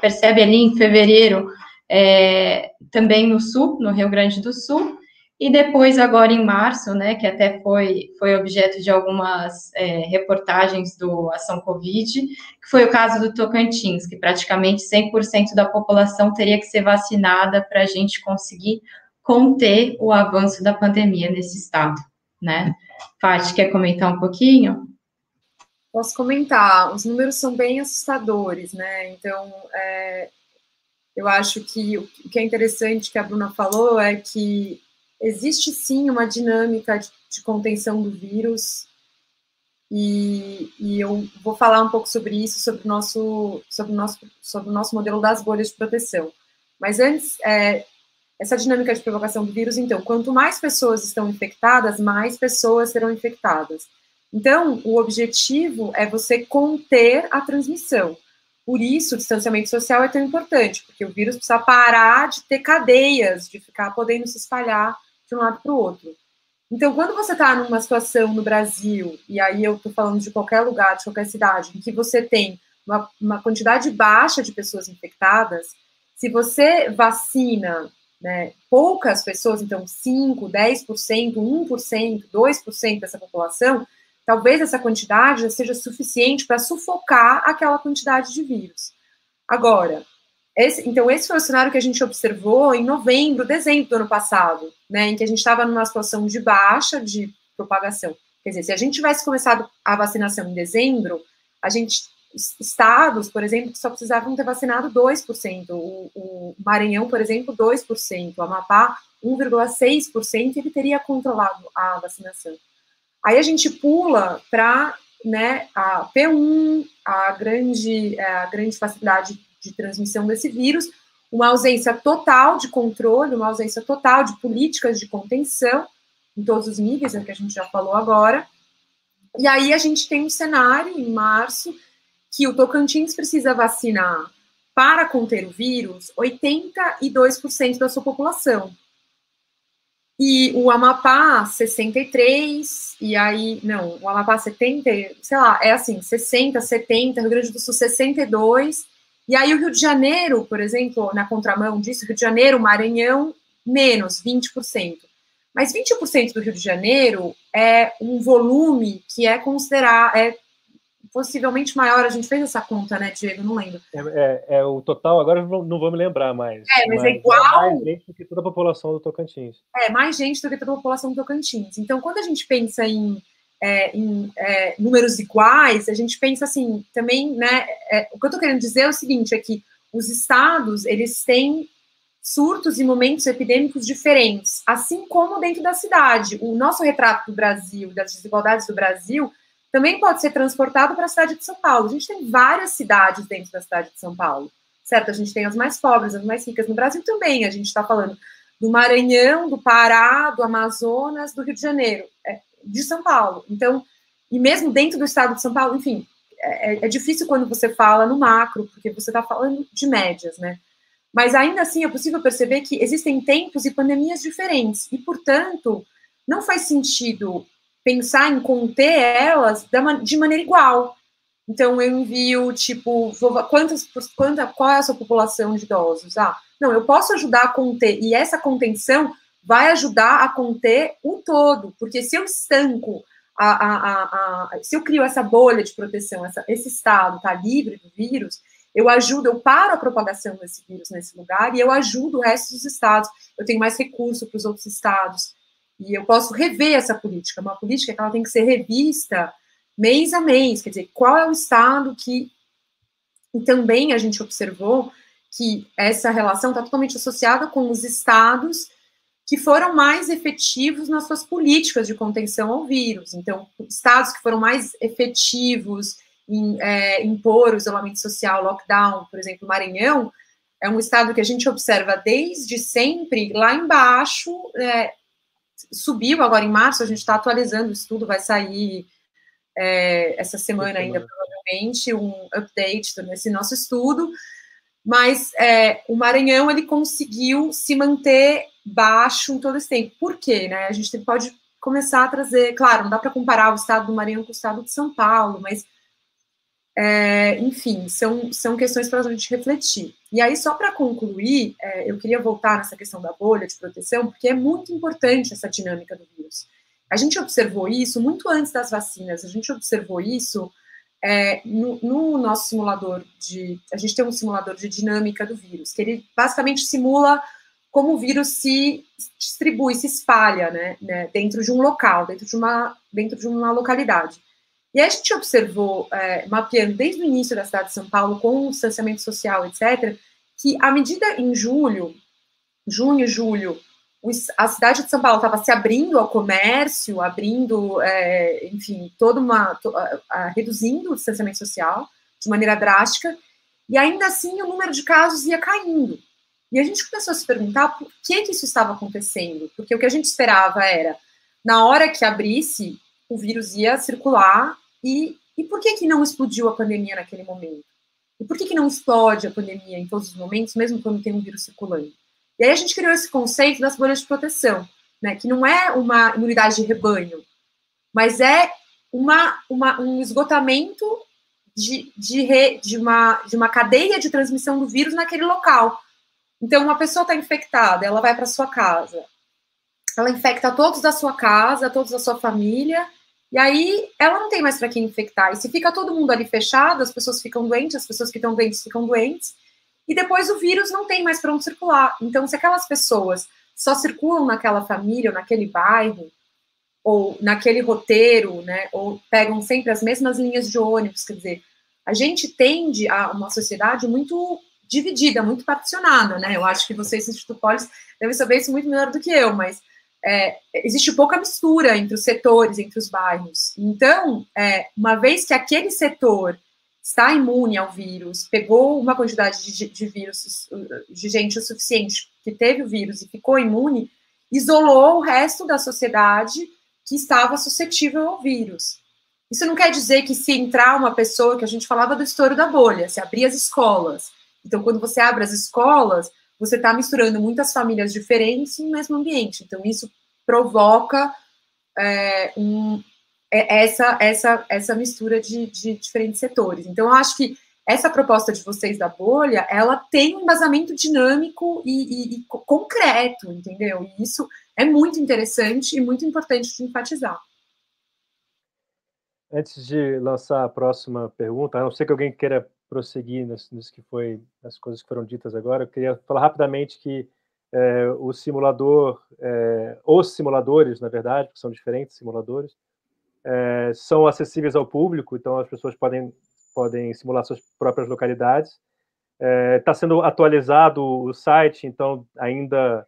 percebe ali em fevereiro é, também no sul, no Rio Grande do Sul, e depois agora em março, né, que até foi, foi objeto de algumas é, reportagens do Ação Covid, que foi o caso do Tocantins, que praticamente 100% da população teria que ser vacinada para a gente conseguir conter o avanço da pandemia nesse estado, né? Fati, quer comentar um pouquinho? Posso comentar, os números são bem assustadores, né? Então, é, eu acho que o que é interessante que a Bruna falou é que existe sim uma dinâmica de, de contenção do vírus, e, e, eu vou falar um pouco sobre isso, sobre o nosso, sobre o nosso, sobre o nosso modelo das bolhas de proteção. Mas antes, é, essa dinâmica de provocação do vírus, então, quanto mais pessoas estão infectadas, mais pessoas serão infectadas. Então, o objetivo é você conter a transmissão. Por isso, o distanciamento social é tão importante, porque o vírus precisa parar de ter cadeias, de ficar podendo se espalhar de um lado para o outro. Então, quando você está numa situação no Brasil, e aí eu estou falando de qualquer lugar, de qualquer cidade, em que você tem uma, uma quantidade baixa de pessoas infectadas, se você vacina né, poucas pessoas, então 5, 10%, 1%, 2% dessa população, talvez essa quantidade já seja suficiente para sufocar aquela quantidade de vírus. Agora, esse, então, esse foi o cenário que a gente observou em novembro, dezembro do ano passado, né, em que a gente estava numa situação de baixa de propagação. Quer dizer, se a gente tivesse começado a vacinação em dezembro, a gente, estados, por exemplo, que só precisavam ter vacinado 2%, o, o Maranhão, por exemplo, 2%, o Amapá, 1,6%, ele teria controlado a vacinação. Aí a gente pula para né, a P1, a grande, é, a grande facilidade de transmissão desse vírus, uma ausência total de controle, uma ausência total de políticas de contenção em todos os níveis, é que a gente já falou agora. E aí a gente tem um cenário em março que o Tocantins precisa vacinar para conter o vírus 82% da sua população. E o Amapá, 63, e aí, não, o Amapá 70, sei lá, é assim, 60, 70, Rio Grande do Sul 62, e aí o Rio de Janeiro, por exemplo, na contramão disso, Rio de Janeiro, Maranhão, menos 20%. Mas 20% do Rio de Janeiro é um volume que é considerar, é possivelmente maior. A gente fez essa conta, né, Diego? Não lembro. É, é, é o total, agora não vou me lembrar mais. É, mas, é mas é igual. É mais gente do que toda a população do Tocantins. É, mais gente do que toda a população do Tocantins. Então, quando a gente pensa em, é, em é, números iguais, a gente pensa assim, também, né? É, o que eu estou querendo dizer é o seguinte: é que os estados, eles têm surtos e momentos epidêmicos diferentes, assim como dentro da cidade. O nosso retrato do Brasil, das desigualdades do Brasil, também pode ser transportado para a cidade de São Paulo. A gente tem várias cidades dentro da cidade de São Paulo, certo? A gente tem as mais pobres, as mais ricas. No Brasil também, a gente está falando do Maranhão, do Pará, do Amazonas, do Rio de Janeiro, é, de São Paulo. Então, e mesmo dentro do estado de São Paulo, enfim, é, é, é difícil quando você fala no macro, porque você está falando de médias, né? Mas ainda assim é possível perceber que existem tempos e pandemias diferentes, e, portanto, não faz sentido pensar em conter elas de maneira igual. Então, eu envio, tipo, quantas, quanta, qual é a sua população de idosos? Ah, não, eu posso ajudar a conter, e essa contenção vai ajudar a conter o todo, porque se eu estanco, a, a, a, se eu crio essa bolha de proteção, essa, esse estado está livre do vírus, eu ajudo, eu paro a propagação desse vírus nesse lugar e eu ajudo o resto dos estados. Eu tenho mais recurso para os outros estados. E eu posso rever essa política, uma política que ela tem que ser revista mês a mês, quer dizer, qual é o estado que e também a gente observou que essa relação está totalmente associada com os estados que foram mais efetivos nas suas políticas de contenção ao vírus. Então, estados que foram mais efetivos em, é, impor o isolamento social, lockdown, por exemplo, Maranhão, é um estado que a gente observa desde sempre lá embaixo, é, subiu agora em março, a gente está atualizando o estudo, vai sair é, essa semana ainda, provavelmente, um update nesse nosso estudo, mas é, o Maranhão ele conseguiu se manter baixo em todo esse tempo. Por quê? Né? A gente pode começar a trazer, claro, não dá para comparar o estado do Maranhão com o estado de São Paulo, mas é, enfim, são, são questões para a gente refletir. E aí, só para concluir, é, eu queria voltar nessa questão da bolha de proteção, porque é muito importante essa dinâmica do vírus. A gente observou isso muito antes das vacinas, a gente observou isso é, no, no, nosso simulador de. A gente tem um simulador de dinâmica do vírus, que ele basicamente simula como o vírus se distribui, se espalha né, né, dentro de um local, dentro de uma, dentro de uma localidade. E a gente observou, é, mapeando desde o início da cidade de São Paulo, com o distanciamento social, etc., que à medida em julho, junho, julho, a cidade de São Paulo estava se abrindo ao comércio, abrindo, é, enfim, toda uma. To, a, a, reduzindo o distanciamento social de maneira drástica, e ainda assim o número de casos ia caindo. E a gente começou a se perguntar por que, que isso estava acontecendo, porque o que a gente esperava era, na hora que abrisse, o vírus ia circular, e, e por que, que não explodiu a pandemia naquele momento? E por que, que não explode a pandemia em todos os momentos, mesmo quando tem um vírus circulando? E aí a gente criou esse conceito das bolhas de proteção, né, que não é uma imunidade de rebanho, mas é uma, uma um esgotamento de, de, re, de, uma, de uma cadeia de transmissão do vírus naquele local. Então, uma pessoa está infectada, ela vai para sua casa, ela infecta todos da sua casa, todos da sua família, e aí ela não tem mais para quem infectar. E se fica todo mundo ali fechado, as pessoas ficam doentes, as pessoas que estão doentes ficam doentes, e depois o vírus não tem mais para onde circular. Então, se aquelas pessoas só circulam naquela família, ou naquele bairro, ou naquele roteiro, né, ou pegam sempre as mesmas linhas de ônibus, quer dizer, a gente tende a uma sociedade muito dividida, muito particionada, né? Eu acho que vocês, Instituto Polis, devem saber isso muito melhor do que eu, mas é, existe pouca mistura entre os setores, entre os bairros. Então, é, uma vez que aquele setor está imune ao vírus, pegou uma quantidade de, de vírus, de gente o suficiente que teve o vírus e ficou imune, isolou o resto da sociedade que estava suscetível ao vírus. Isso não quer dizer que se entrar uma pessoa, que a gente falava do estouro da bolha, se abrir as escolas. Então, quando você abre as escolas, você está misturando muitas famílias diferentes no mesmo ambiente. Então, isso provoca é, um, é essa, essa, essa mistura de, de diferentes setores. Então, eu acho que essa proposta de vocês da bolha, ela tem um embasamento dinâmico e, e, e concreto, entendeu? E isso é muito interessante e muito importante de enfatizar. Antes de lançar a próxima pergunta, a não ser que alguém queira prosseguir nisso que foi as coisas que foram ditas agora, eu queria falar rapidamente que é, o simulador, é, os simuladores, na verdade, que são diferentes simuladores, é, são acessíveis ao público, então as pessoas podem, podem simular suas próprias localidades. Está é, sendo atualizado o site, então ainda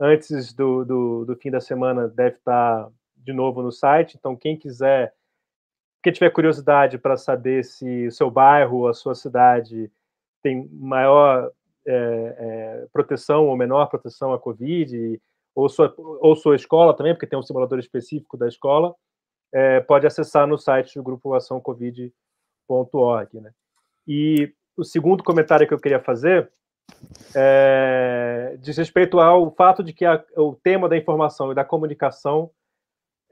antes do, do, do, fim da semana deve estar de novo no site. Então, quem quiser, quem tiver curiosidade para saber se o seu bairro, a sua cidade tem maior é, é, proteção ou menor proteção à Covid, ou sua, ou sua escola também, porque tem um simulador específico da escola, é, pode acessar no site do Grupo Ação Covid.org. Né? E o segundo comentário que eu queria fazer é, diz respeito ao fato de que a, o tema da informação e da comunicação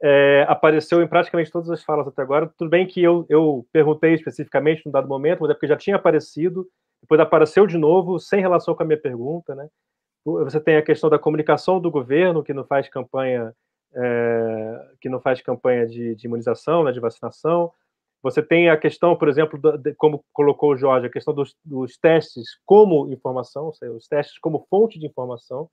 é, apareceu em praticamente todas as falas até agora. Tudo bem que eu, eu perguntei especificamente num dado momento, mas é porque já tinha aparecido, depois apareceu de novo, sem relação com a minha pergunta. Né? Você tem a questão da comunicação do governo, que não faz campanha é, que não faz campanha de, de imunização, né, de vacinação. Você tem a questão, por exemplo, de, como colocou o Jorge, a questão dos, dos testes como informação, ou seja, os testes como fonte de informação,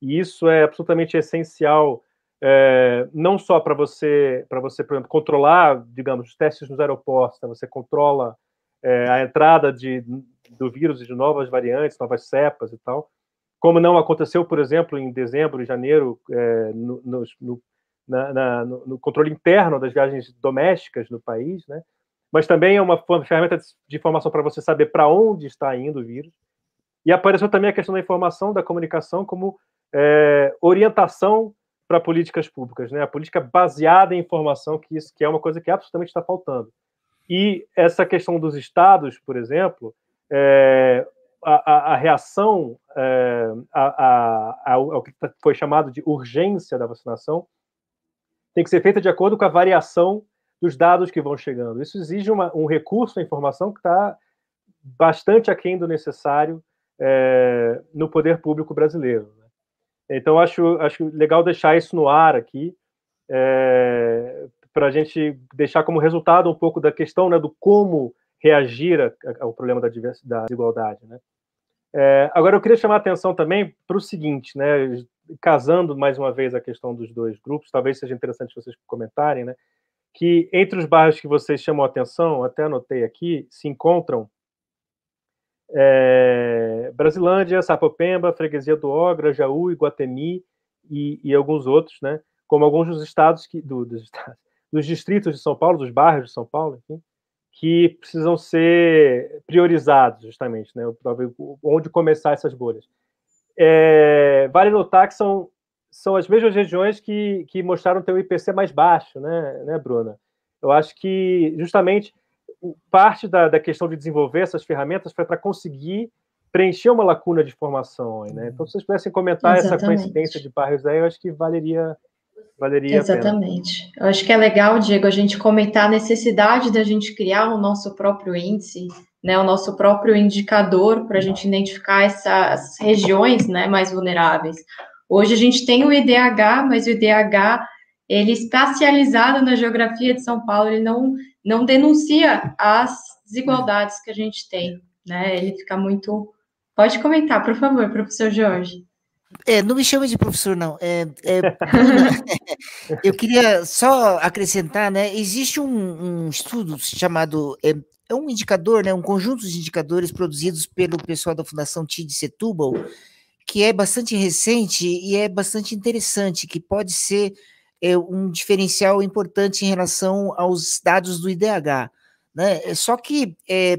e isso é absolutamente essencial, é, não só para você, para você, por exemplo, controlar, digamos, os testes nos aeroportos, né, você controla é, a entrada de, do vírus e de novas variantes, novas cepas e tal, como não aconteceu, por exemplo, em dezembro e janeiro, é, no, no, na, na, no, controle interno das viagens domésticas no país, né? mas também é uma ferramenta de informação para você saber para onde está indo o vírus. E apareceu também a questão da informação, da comunicação, como é, orientação para políticas públicas, né? A política baseada em informação, que isso que é uma coisa que absolutamente está faltando. E essa questão dos estados, por exemplo, é, a, a, reação é, a, ao que foi chamado de urgência da vacinação tem que ser feita de acordo com a variação dos dados que vão chegando. Isso exige uma, um recurso à informação que está bastante aquém do necessário é, no poder público brasileiro. Então, acho, acho legal deixar isso no ar aqui, é, para a gente deixar como resultado um pouco da questão né, do como reagir ao problema da, da desigualdade. Né? É, agora, eu queria chamar a atenção também para o seguinte, né, casando mais uma vez a questão dos dois grupos, talvez seja interessante vocês comentarem, né, que entre os bairros que vocês chamam a atenção, até anotei aqui, se encontram é, Brasilândia, Sapopemba, Freguesia do Ogra, Jaú, Iguatemi e, e alguns outros, né, como alguns dos estados, que, do, dos, dos distritos de São Paulo, dos bairros de São Paulo, enfim, que precisam ser priorizados, justamente, né, onde começar essas bolhas. É, vale notar que são, são as mesmas regiões que, que mostraram ter o IPC mais baixo, né, né Bruna? Eu acho que, justamente, parte da, da questão de desenvolver essas ferramentas foi para conseguir preencher uma lacuna de formação. Né? Então, se vocês pudessem comentar Exatamente. essa coincidência de bairros aí, eu acho que valeria valeria Exatamente. Eu acho que é legal, Diego, a gente comentar a necessidade da gente criar o nosso próprio índice, né, o nosso próprio indicador para a gente identificar essas regiões, né, mais vulneráveis. Hoje a gente tem o IDH, mas o IDH ele espacializado na geografia de São Paulo, ele não não denuncia as desigualdades que a gente tem, né? Ele fica muito Pode comentar, por favor, professor Jorge. É, não me chame de professor, não. É, é, eu queria só acrescentar, né? Existe um, um estudo chamado é, é, um indicador, né? Um conjunto de indicadores produzidos pelo pessoal da Fundação TID Setúbal, que é bastante recente e é bastante interessante, que pode ser é, um diferencial importante em relação aos dados do IDH, né? Só que é,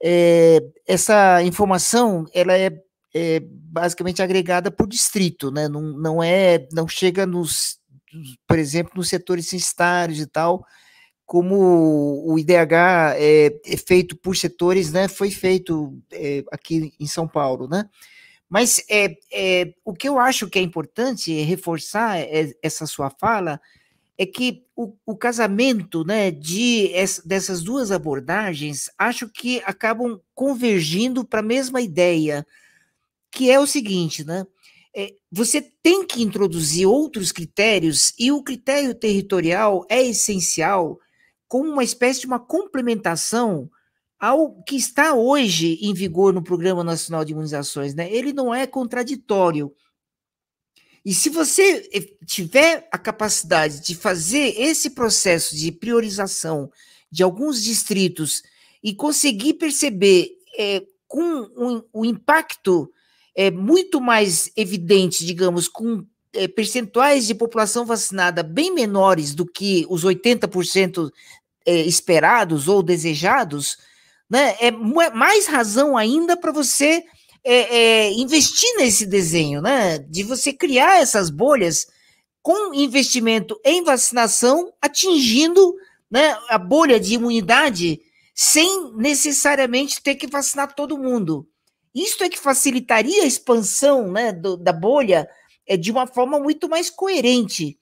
é, essa informação ela é é basicamente agregada por distrito, né? Não, não é, não chega nos, por exemplo, nos setores censitários e tal, como o IDH é, é feito por setores, né? Foi feito é, aqui em São Paulo, né? Mas é, é, o que eu acho que é importante reforçar é, essa sua fala é que o, o casamento né, de, dessas duas abordagens acho que acabam convergindo para a mesma ideia, que é o seguinte, né? É, você tem que introduzir outros critérios e o critério territorial é essencial como uma espécie de uma complementação ao que está hoje em vigor no Programa Nacional de Imunizações, né? Ele não é contraditório. E se você eh, tiver a capacidade de fazer esse processo de priorização de alguns distritos e conseguir perceber é, com o, o impacto é, muito mais evidente, digamos, com é, percentuais de população vacinada bem menores do que os 80% é, esperados ou desejados, né, é mais razão ainda para você é, é, investir nesse desenho, né, de você criar essas bolhas com investimento em vacinação, atingindo né, a bolha de imunidade sem necessariamente ter que vacinar todo mundo. Isto é que facilitaria a expansão né, do, da bolha é, de uma forma muito mais coerente.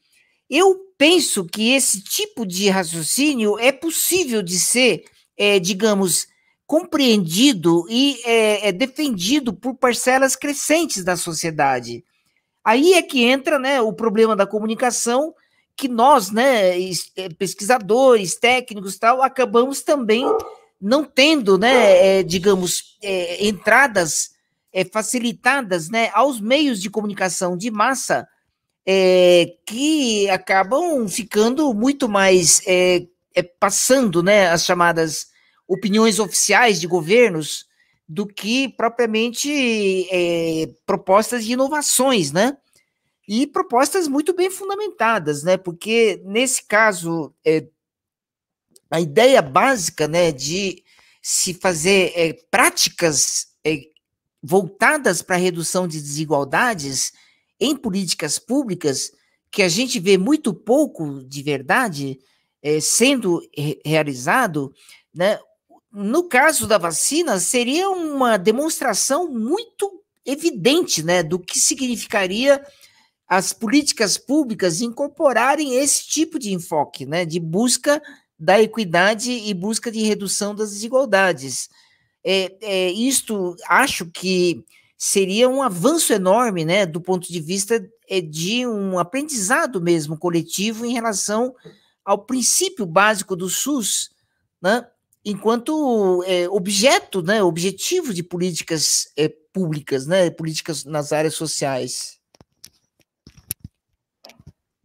Eu penso que esse tipo de raciocínio é possível de ser, é, digamos, compreendido e é, é, defendido por parcelas crescentes da sociedade. Aí é que entra né, o problema da comunicação, que nós, né, é, pesquisadores, técnicos tal, acabamos também não tendo, né, é, digamos, é, entradas é, facilitadas né, aos meios de comunicação de massa é, que acabam ficando muito mais é, passando né, as chamadas opiniões oficiais de governos do que propriamente propostas de inovações, né? E propostas muito bem fundamentadas, né? Porque nesse caso a ideia básica né, de se fazer é, práticas é, voltadas para a redução de desigualdades em políticas públicas, que a gente vê muito pouco de verdade é, sendo re realizado, né, no caso da vacina, seria uma demonstração muito evidente né, do que significaria as políticas públicas incorporarem esse tipo de enfoque, né, de busca da equidade e busca de redução das desigualdades. É, é, isto acho que seria um avanço enorme, né, do ponto de vista é, de um aprendizado mesmo coletivo em relação ao princípio básico do SUS, né, enquanto é, objeto, né, objetivo de políticas é, públicas, né, políticas nas áreas sociais.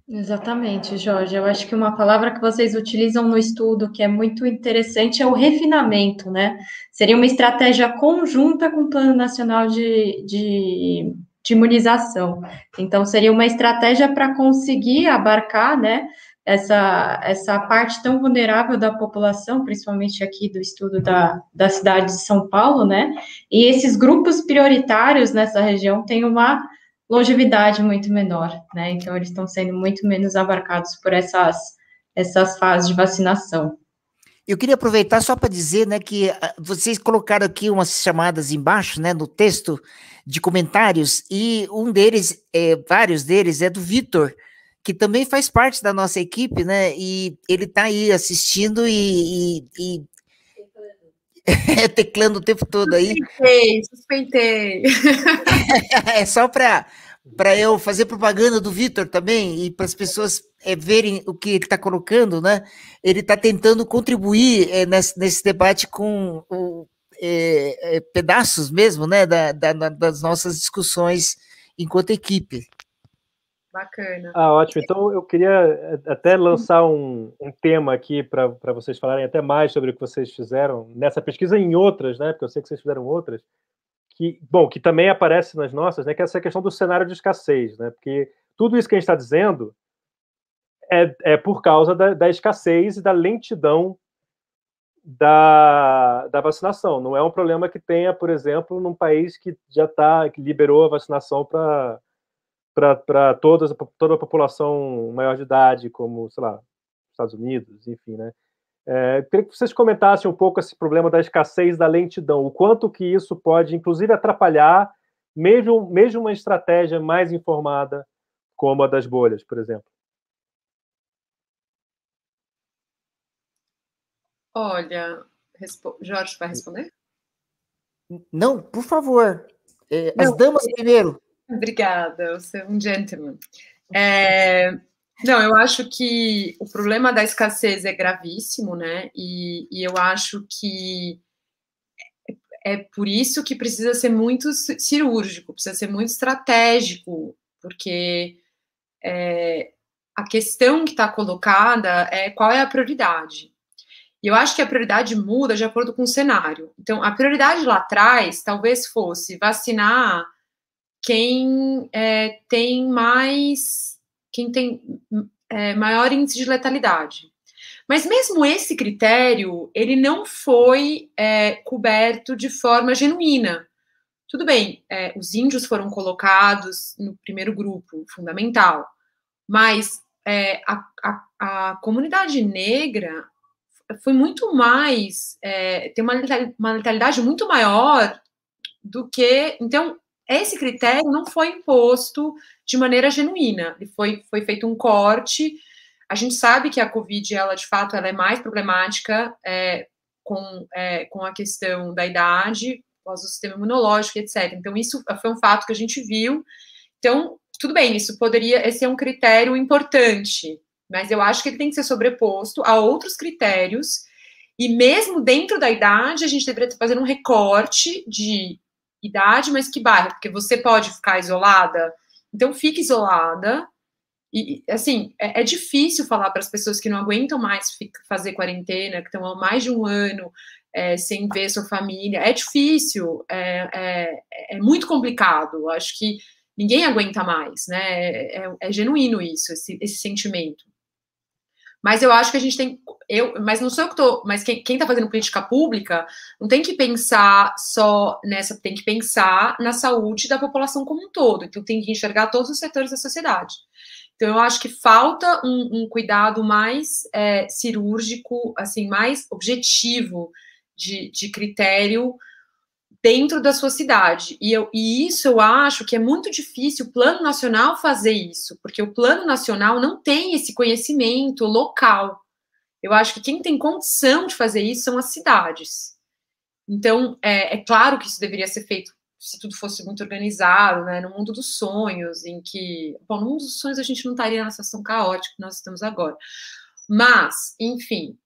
Exatamente, Jorge. Eu acho que uma palavra que vocês utilizam no estudo que é muito interessante é o refinamento, né? Seria uma estratégia conjunta com o Plano Nacional de, de, de Imunização. Então, seria uma estratégia para conseguir abarcar, né, essa, essa parte tão vulnerável da população, principalmente aqui do estudo da, da cidade de São Paulo, né? E esses grupos prioritários nessa região têm uma longevidade muito menor, né? Então, eles estão sendo muito menos abarcados por essas, essas fases de vacinação. Eu queria aproveitar só para dizer, né, que ah, vocês colocaram aqui umas chamadas embaixo, né, no texto de comentários, e um deles, é, vários deles, é do Vitor, que também faz parte da nossa equipe, né, e ele está aí assistindo e, e, e... teclando o tempo todo aí. Suspeitei, suspeitei. é só para para eu fazer propaganda do Vitor também e para as pessoas é, verem o que ele está colocando, né? Ele está tentando contribuir é, nesse, nesse, debate com o, é, pedaços mesmo, né, da, da, das nossas discussões enquanto equipe. Bacana. Ah, ótimo. Então eu queria até lançar um, um tema aqui para vocês falarem até mais sobre o que vocês fizeram nessa pesquisa e em outras, né? Porque eu sei que vocês fizeram outras que, bom, que também aparece nas nossas, né, que é essa questão do cenário de escassez, né, porque tudo isso que a gente está dizendo é, é por causa da, da, escassez e da lentidão da, da vacinação. Não é um problema que tenha, por exemplo, num país que já está, que liberou a vacinação para para toda a população maior de idade, como, sei lá, Estados Unidos, enfim, né? É, queria que vocês comentassem um pouco esse problema da escassez da lentidão, o quanto que isso pode, inclusive, atrapalhar mesmo, mesmo uma estratégia mais informada como a das bolhas, por exemplo. Olha, Jorge vai responder? Não, por favor. É, as Não, damas primeiro. Obrigada, você é um gentleman. É, não, eu acho que o problema da escassez é gravíssimo, né? E, e eu acho que é, é por isso que precisa ser muito cirúrgico, precisa ser muito estratégico, porque é, a questão que está colocada é qual é a prioridade. E eu acho que a prioridade muda de acordo com o cenário. Então, a prioridade lá atrás talvez fosse vacinar quem é, tem mais quem tem é, maior índice de letalidade. Mas mesmo esse critério, ele não foi é, coberto de forma genuína. Tudo bem, é, os índios foram colocados no primeiro grupo, fundamental, mas é, a, a, a, comunidade negra foi muito mais, é, tem uma, uma letalidade muito maior do que. Então, esse critério não foi imposto de maneira genuína. Foi, foi feito um corte. A gente sabe que a Covid, ela de fato, ela é mais problemática é, com, é, com a questão da idade, o sistema imunológico, etc. Então, isso foi um fato que a gente viu. Então, tudo bem, isso poderia ser um critério importante, mas eu acho que ele tem que ser sobreposto a outros critérios. E mesmo dentro da idade, a gente deveria fazer um recorte de idade, mas que bairro, porque você pode ficar isolada, então fique isolada. E, assim, é, é difícil falar para as pessoas que não aguentam mais fazer quarentena, que estão há mais de um ano é, sem ver sua família. É difícil, é, é, é muito complicado. Acho que ninguém aguenta mais, né? É, é, é genuíno isso, esse, esse sentimento. Mas eu acho que a gente tem. Eu, mas não sou eu que estou. Mas quem está fazendo política pública não tem que pensar só nessa, tem que pensar na saúde da população como um todo. Então tem que enxergar todos os setores da sociedade. Então eu acho que falta um, um cuidado mais é, cirúrgico, assim, mais objetivo de, de critério dentro da sua cidade. E, eu, e isso eu acho que é muito difícil o plano nacional fazer isso, porque o plano nacional não tem esse conhecimento local. Eu acho que quem tem condição de fazer isso são as cidades. Então, é, é claro que isso deveria ser feito se tudo fosse muito organizado, né, no mundo dos sonhos, em que, bom, no mundo dos sonhos a gente não estaria na situação caótica que nós estamos agora. Mas, enfim,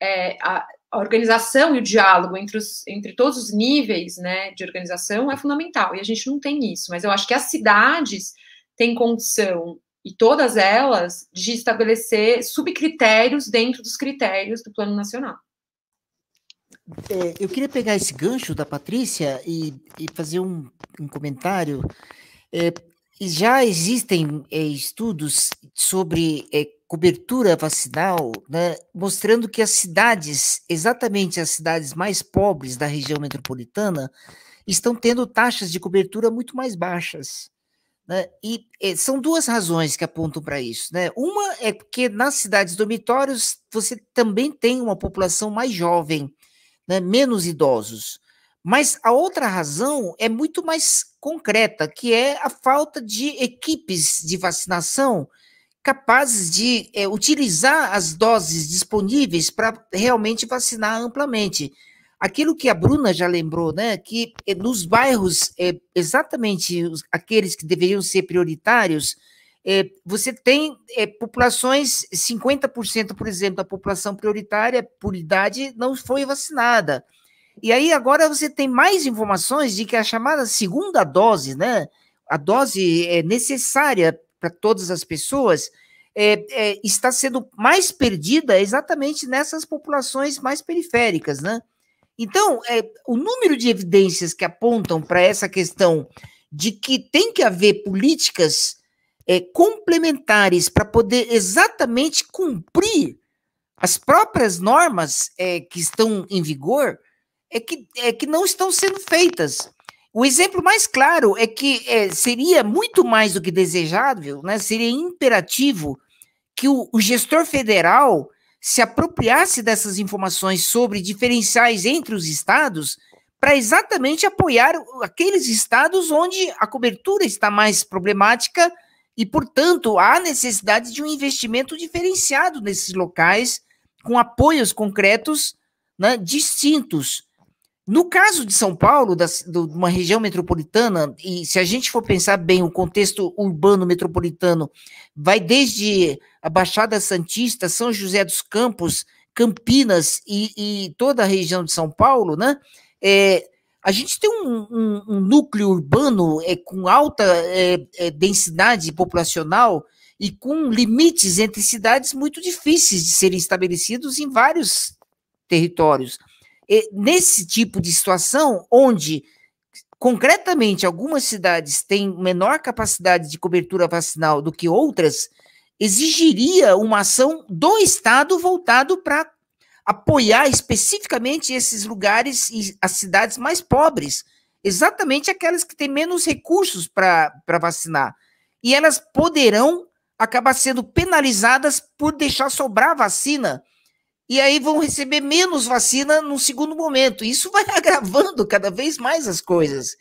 é, a, a organização e o diálogo entre, os, entre todos os níveis né, de organização é fundamental, e a gente não tem isso, mas eu acho que as cidades têm condição, e todas elas, de estabelecer subcritérios dentro dos critérios do Plano Nacional. É, eu queria pegar esse gancho da Patrícia e, e fazer um, um comentário. É, já existem é, estudos sobre é, cobertura vacinal, né, mostrando que as cidades, exatamente as cidades mais pobres da região metropolitana, estão tendo taxas de cobertura muito mais baixas. Né? E é, são duas razões que apontam para isso. Né? Uma é porque nas cidades dormitórios você também tem uma população mais jovem, né, menos idosos. Mas a outra razão é muito mais concreta, que é a falta de equipes de vacinação capazes de é, utilizar as doses disponíveis para realmente vacinar amplamente. Aquilo que a Bruna já lembrou, né, que é, nos bairros, é, exatamente os, aqueles que deveriam ser prioritários, é, você tem é, populações, 50%, por exemplo, da população prioritária por idade não foi vacinada. E aí agora você tem mais informações de que a chamada segunda dose, né, a dose é necessária para todas as pessoas, é, é, está sendo mais perdida exatamente nessas populações mais periféricas, né? Então, é, o número de evidências que apontam para essa questão de que tem que haver políticas é, complementares para poder exatamente cumprir as próprias normas é, que estão em vigor é que, é que não estão sendo feitas. O exemplo mais claro é que é, seria muito mais do que desejável, né, seria imperativo que o, o gestor federal se apropriasse dessas informações sobre diferenciais entre os estados para exatamente apoiar aqueles estados onde a cobertura está mais problemática e, portanto, há necessidade de um investimento diferenciado nesses locais, com apoios concretos né, distintos no caso de São Paulo, de uma região metropolitana, e se a gente for pensar bem, o contexto urbano metropolitano vai desde a Baixada Santista, São José dos Campos, Campinas e, e toda a região de São Paulo, né? É, a gente tem um, um, um núcleo urbano é, com alta é, é, densidade populacional e com limites entre cidades muito difíceis de serem estabelecidos em vários territórios nesse tipo de situação, onde concretamente algumas cidades têm menor capacidade de cobertura vacinal do que outras, exigiria uma ação do Estado voltado para apoiar especificamente esses lugares e as cidades mais pobres, exatamente aquelas que têm menos recursos para vacinar. E elas poderão acabar sendo penalizadas por deixar sobrar vacina e aí vão receber menos vacina no segundo momento. Isso vai agravando cada vez mais as coisas.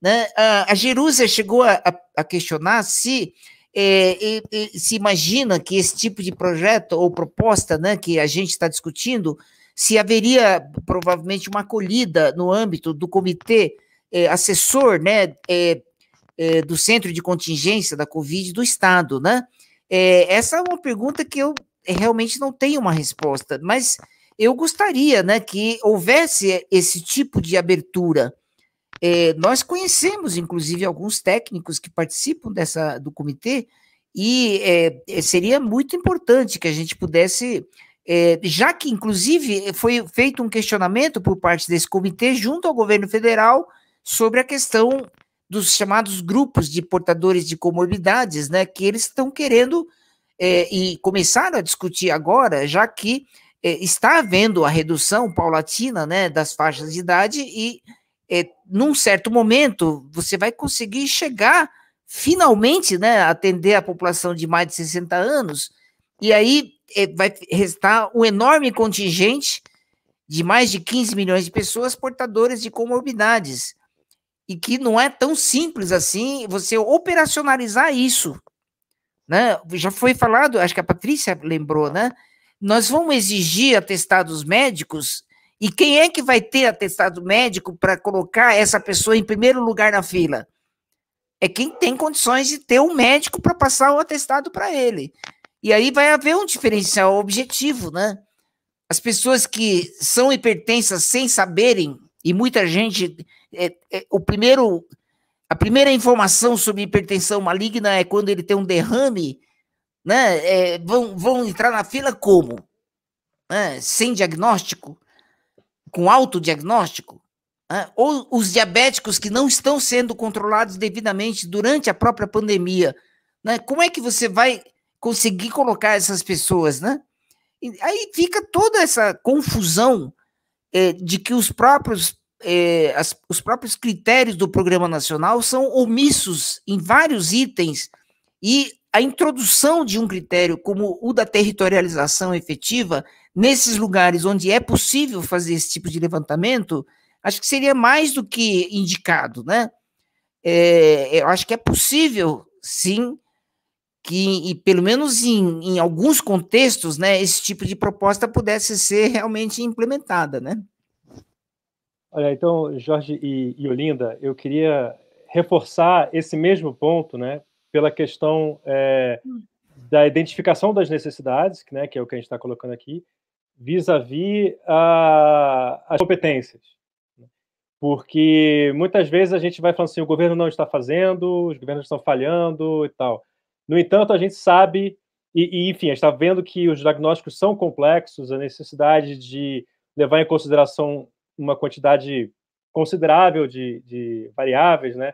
Né? A, a Jerusa chegou a, a, questionar se é, se imagina que esse tipo de projeto ou proposta né, que a gente está discutindo, se haveria provavelmente uma acolhida no âmbito do comitê é, assessor né, é, é, do centro de contingência da Covid do Estado. Né? É, essa é uma pergunta que eu realmente não tem uma resposta, mas eu gostaria né, que houvesse esse tipo de abertura. É, nós conhecemos, inclusive, alguns técnicos que participam dessa, do comitê, e é seria muito importante que a gente pudesse, é, já que, inclusive, foi feito um questionamento por parte desse comitê junto ao governo federal sobre a questão dos chamados grupos de portadores de comorbidades, né, que eles estão querendo é, e começaram a discutir agora, já que é, está havendo a redução paulatina né, das faixas de idade e, é, num certo momento, você vai conseguir chegar finalmente, né, atender a população de mais de 60 anos, e aí é, vai restar um enorme contingente de mais de 15 milhões de pessoas portadoras de comorbidades, e que não é tão simples assim você operacionalizar isso, né? Já foi falado, acho que a Patrícia lembrou, né? Nós vamos exigir atestados médicos e quem é que vai ter atestado médico para colocar essa pessoa em primeiro lugar na fila? É quem tem condições de ter um médico para passar o atestado para ele. E aí vai haver um diferencial objetivo, né? As pessoas que são hipertensas sem saberem, e muita gente. É, é, o primeiro a primeira informação sobre hipertensão maligna é quando ele tem um derrame, né? É, vão, vão entrar na fila como? Né? Sem diagnóstico? Com autodiagnóstico? Né? Ou os diabéticos que não estão sendo controlados devidamente durante a própria pandemia? Né? Como é que você vai conseguir colocar essas pessoas, né? E aí fica toda essa confusão é, de que os próprios é, as, os próprios critérios do Programa Nacional são omissos em vários itens e a introdução de um critério como o da territorialização efetiva nesses lugares onde é possível fazer esse tipo de levantamento, acho que seria mais do que indicado, né? É, eu acho que é possível, sim, que, e pelo menos em, em alguns contextos, né, esse tipo de proposta pudesse ser realmente implementada, né? Olha, então, Jorge e, e Olinda, eu queria reforçar esse mesmo ponto, né, pela questão é, da identificação das necessidades, né, que é o que a gente está colocando aqui, vis-à-vis -vis as competências. Né. Porque muitas vezes a gente vai falando assim, o governo não está fazendo, os governos estão falhando e tal. No entanto, a gente sabe, e, e enfim, a gente está vendo que os diagnósticos são complexos, a necessidade de levar em consideração uma quantidade considerável de, de variáveis, né?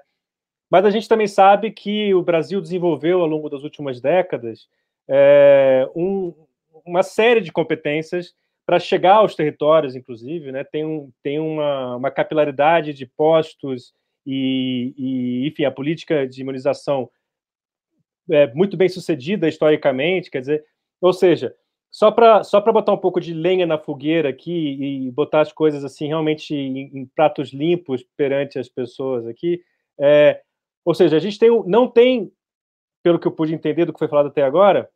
Mas a gente também sabe que o Brasil desenvolveu ao longo das últimas décadas é, um, uma série de competências para chegar aos territórios, inclusive, né? Tem, um, tem uma, uma capilaridade de postos e, e, enfim, a política de imunização é muito bem sucedida historicamente, quer dizer, ou seja, só para só botar um pouco de lenha na fogueira aqui e botar as coisas assim realmente em, em pratos limpos perante as pessoas aqui, é, ou seja, a gente tem, não tem, pelo que eu pude entender do que foi falado até agora,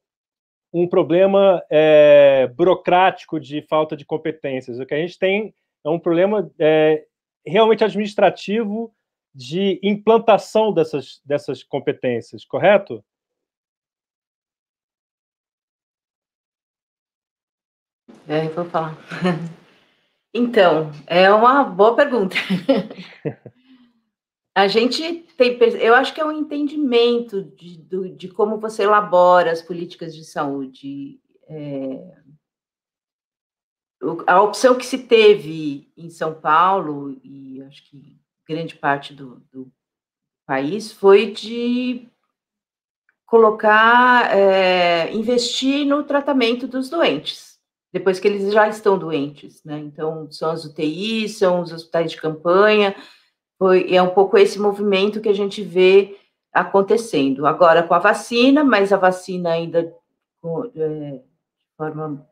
um problema é, burocrático de falta de competências. O que a gente tem é um problema é, realmente administrativo de implantação dessas, dessas competências, correto? É, vou falar. Então, é uma boa pergunta. A gente tem, eu acho que é um entendimento de, de, de como você elabora as políticas de saúde. É, a opção que se teve em São Paulo, e acho que grande parte do, do país, foi de colocar, é, investir no tratamento dos doentes depois que eles já estão doentes, né? Então, são as UTIs, são os hospitais de campanha, foi, é um pouco esse movimento que a gente vê acontecendo. Agora com a vacina, mas a vacina ainda é, forma.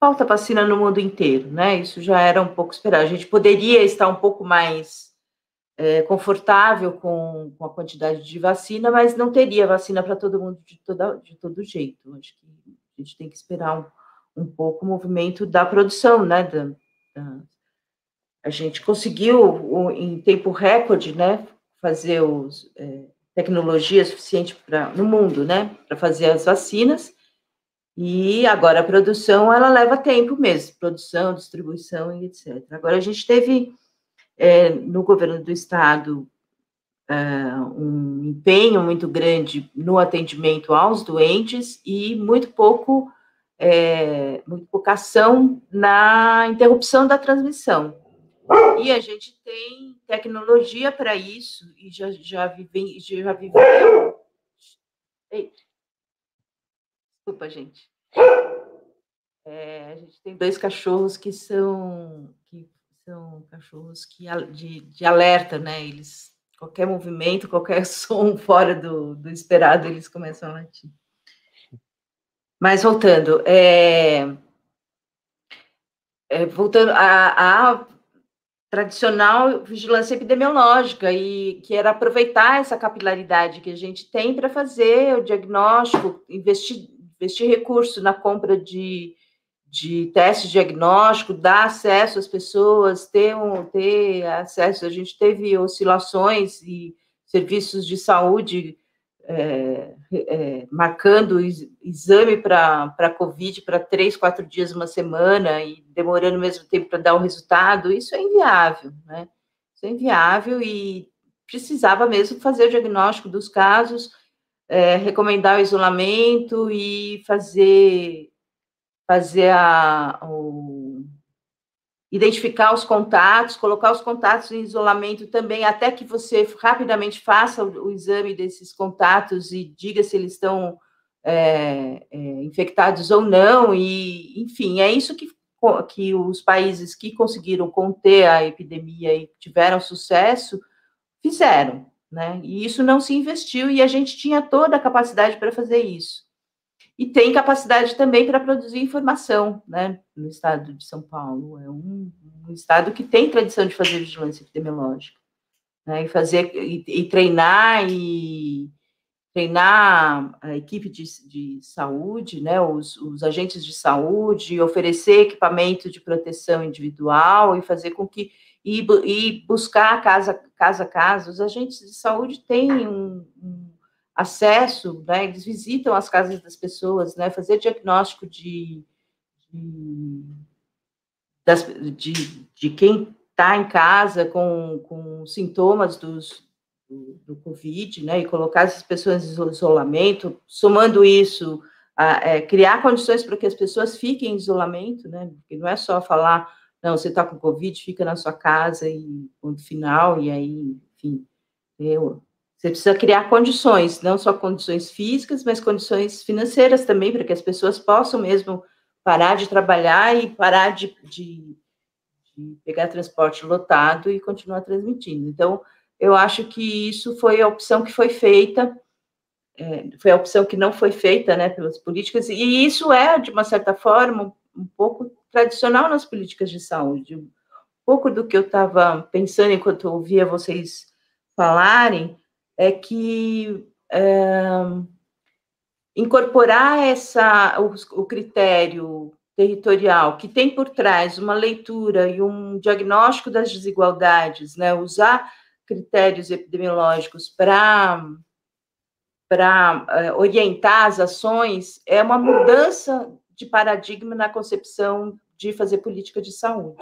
Falta vacina no mundo inteiro, né? Isso já era um pouco esperado. A gente poderia estar um pouco mais é, confortável com, com, a quantidade de vacina, mas não teria vacina para todo mundo de, toda, de todo jeito. Acho que a gente tem que esperar um um pouco o movimento da produção, né? Da, da, a gente conseguiu, em tempo recorde, né, fazer os, é, tecnologia suficiente para no mundo, né, para fazer as vacinas. E agora a produção ela leva tempo mesmo, produção, distribuição e etc. Agora a gente teve é, no governo do estado é, um empenho muito grande no atendimento aos doentes e muito pouco é, muito pouca ação na interrupção da transmissão. E a gente tem tecnologia para isso, e já, já, vive, já viveu. Desculpa, gente. É, a gente tem dois cachorros que são que são cachorros que de, de alerta, né? Eles qualquer movimento, qualquer som fora do, do esperado, eles começam a latir. Mas voltando, é, é, voltando à, tradicional vigilância epidemiológica e que era aproveitar essa capilaridade que a gente tem para fazer o diagnóstico, investir, investir recurso na compra de, de testes diagnóstico, dar acesso às pessoas, ter, um, ter acesso. A gente teve oscilações e serviços de saúde é, é, marcando exame para Covid para três, quatro dias, uma semana, e demorando o mesmo tempo para dar o resultado, isso é inviável, né? Isso é inviável e precisava mesmo fazer o diagnóstico dos casos, é, recomendar o isolamento e fazer, fazer a, o, identificar os contatos, colocar os contatos em isolamento também, até que você rapidamente faça o, exame desses contatos e diga se eles estão é, é, infectados ou não, e, enfim, é isso que, que os países que conseguiram conter a epidemia e tiveram sucesso fizeram, né? E isso não se investiu, e a gente tinha toda a capacidade para fazer isso e tem capacidade também para produzir informação, né, no estado de São Paulo. É um, um estado que tem tradição de fazer vigilância epidemiológica, né, e fazer, e, e treinar, e treinar a equipe de, de saúde, né, os, os agentes de saúde, oferecer equipamento de proteção individual e fazer com que, e, e buscar casa, casa a casa, os agentes de saúde têm um, um acesso, né, eles visitam as casas das pessoas, né, fazer diagnóstico de, de, das, de, de quem está em casa com, com sintomas dos, do, do, Covid, né, e colocar essas pessoas em isolamento, somando isso, a, é, criar condições para que as pessoas fiquem em isolamento, né, porque não é só falar, não, você está com Covid, fica na sua casa e ponto final, e aí, enfim, eu, você precisa criar condições, não só condições físicas, mas condições financeiras também, para que as pessoas possam mesmo parar de trabalhar e parar de, de, de pegar transporte lotado e continuar transmitindo. Então, eu acho que isso foi a opção que foi feita, é, foi a opção que não foi feita né, pelas políticas, e isso é, de uma certa forma, um pouco tradicional nas políticas de saúde. Um pouco do que eu estava pensando enquanto ouvia vocês falarem é que é, incorporar essa, o, o critério territorial, que tem por trás uma leitura e um diagnóstico das desigualdades, né, usar critérios epidemiológicos para para é, orientar as ações é uma mudança de paradigma na concepção de fazer política de saúde,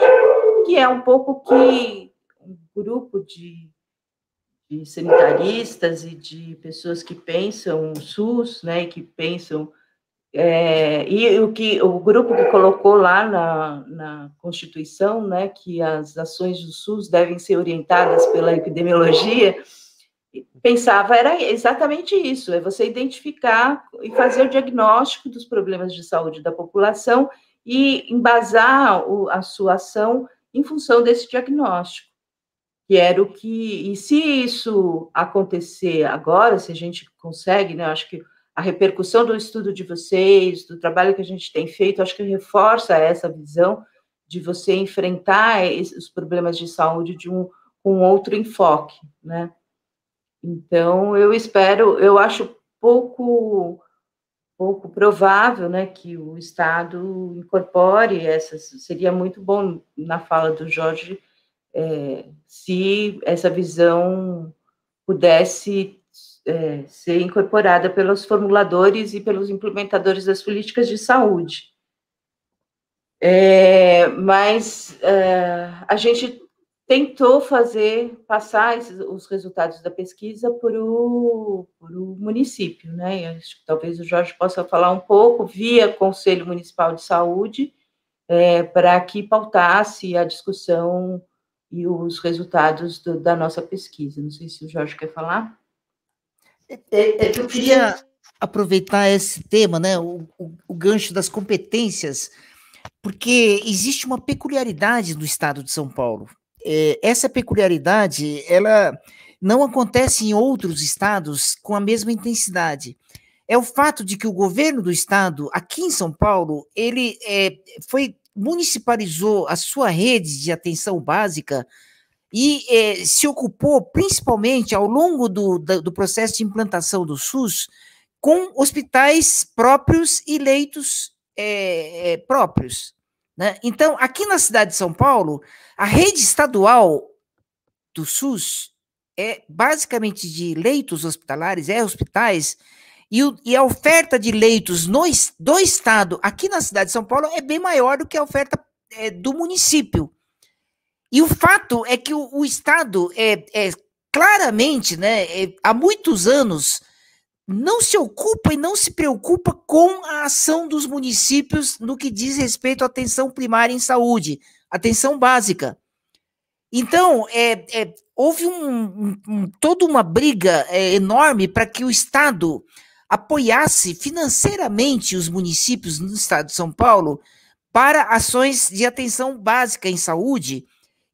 que é um pouco que um grupo de de sanitaristas e de pessoas que pensam SUS, né, que pensam é, e o que o grupo que colocou lá na, na Constituição, né, que as ações do SUS devem ser orientadas pela epidemiologia, pensava era exatamente isso, é você identificar e fazer o diagnóstico dos problemas de saúde da população e embasar o, a sua ação em função desse diagnóstico que era o que. E se isso acontecer agora, se a gente consegue, né? Acho que a repercussão do estudo de vocês, do trabalho que a gente tem feito, acho que reforça essa visão de você enfrentar os problemas de saúde de um com outro enfoque, né? Então, eu espero, eu acho pouco pouco provável, né, que o Estado incorpore essas, seria muito bom na fala do Jorge é, se essa visão pudesse é, ser incorporada pelos formuladores e pelos implementadores das políticas de saúde. É, mas é, a gente tentou fazer passar esses, os resultados da pesquisa para o, município, né? Acho que talvez o Jorge possa falar um pouco via Conselho Municipal de Saúde é, para que pautasse a discussão e os resultados do, da nossa pesquisa. Não sei se o Jorge quer falar. É, é, eu queria aproveitar esse tema, né, o, o, o gancho das competências, porque existe uma peculiaridade do estado de São Paulo. É, essa peculiaridade, ela não acontece em outros estados com a mesma intensidade. É o fato de que o governo do estado, aqui em São Paulo, ele é, foi municipalizou a sua rede de atenção básica e é, se ocupou principalmente ao longo do, do, processo de implantação do SUS com hospitais próprios e leitos é, é, próprios. Né? Então, aqui na cidade de São Paulo, a rede estadual do SUS é basicamente de leitos hospitalares, é hospitais, e, o, e a oferta de leitos no, do estado, aqui na cidade de São Paulo, é bem maior do que a oferta é, do município. E o fato é que o, o estado é, é, claramente, né, é, há muitos anos, não se ocupa e não se preocupa com a ação dos municípios no que diz respeito à atenção primária em saúde, atenção básica. Então, é, é houve um, um, toda uma briga é, enorme para que o Estado apoiasse financeiramente os municípios no Estado de São Paulo para ações de atenção básica em saúde.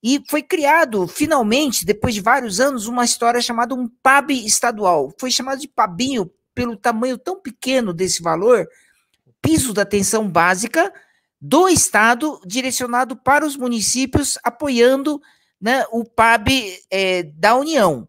E foi criado, finalmente, depois de vários anos, uma história chamada um PAB estadual. Foi chamado de PABinho pelo tamanho tão pequeno desse valor, piso da atenção básica do Estado, direcionado para os municípios, apoiando né, o PAB é, da União.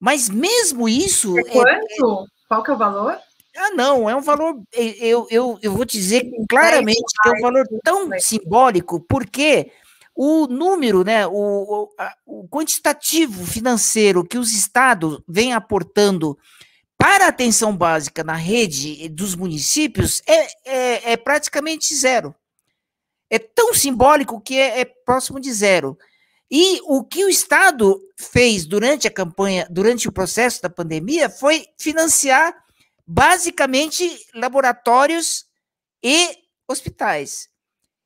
Mas mesmo isso. É quanto? É, Qual que é o valor? Ah, não, é um valor. Eu, eu, eu vou te dizer claramente que é um valor tão simbólico, porque o número, né, o, o, quantitativo financeiro que os estados vêm aportando para a atenção básica na rede dos municípios é, é, é praticamente zero. É tão simbólico que é, é próximo de zero. E o que o Estado fez durante a campanha, durante o processo da pandemia, foi financiar basicamente laboratórios e hospitais.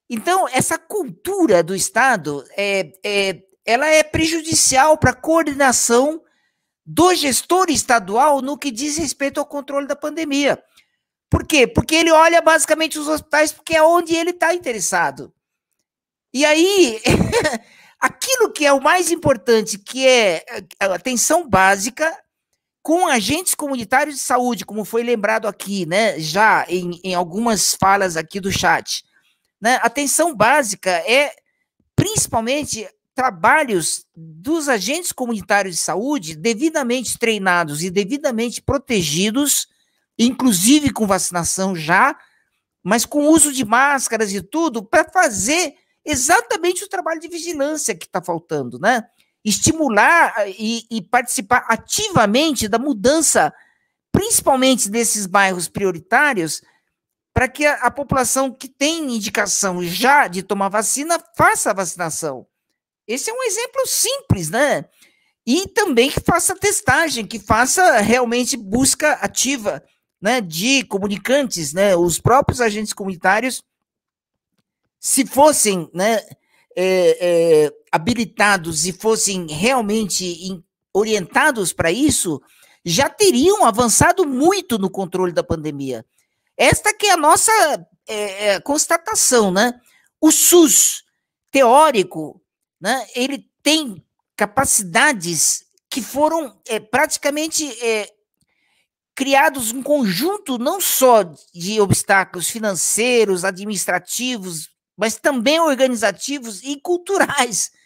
Então, essa cultura do Estado, é, é ela é prejudicial para a coordenação do gestor estadual no que diz respeito ao controle da pandemia. Por quê? Porque ele olha basicamente os hospitais porque é onde ele está interessado. E aí, aquilo que é o mais importante, que é a atenção básica, com agentes comunitários de saúde, como foi lembrado aqui, né, já em, em algumas falas aqui do chat. Né, atenção básica é principalmente trabalhos dos agentes comunitários de saúde devidamente treinados e devidamente protegidos, inclusive com vacinação já, mas com uso de máscaras e tudo, para fazer exatamente o trabalho de vigilância que está faltando, né? Estimular eh, e, e participar ativamente da mudança, principalmente desses bairros prioritários, para que a, a, população que tem indicação já de tomar vacina faça a vacinação. Esse é um exemplo simples, né? E também que faça testagem, que faça realmente busca ativa, né, de comunicantes, né, os próprios agentes comunitários se fossem né, é, é, habilitados e fossem realmente orientados para isso, já teriam avançado muito no controle da pandemia. Esta que é a nossa é, é constatação, né? O SUS teórico, né? Ele tem capacidades que foram é, praticamente é, criados um conjunto não só de obstáculos financeiros, administrativos, mas também organizativos e culturais.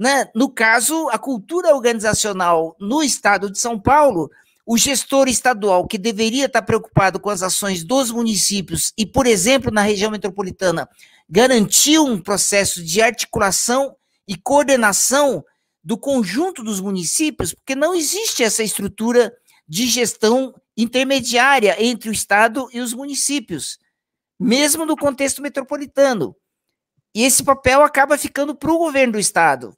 Né? No caso, a cultura organizacional no estado de São Paulo, o gestor estadual que deveria estar preocupado com as ações dos municípios e, por exemplo, na região metropolitana, garantiu um processo de articulação e coordenação do conjunto dos municípios, porque não existe essa estrutura de gestão intermediária entre o Estado e os municípios mesmo no contexto metropolitano. E esse papel acaba ficando para o governo do Estado.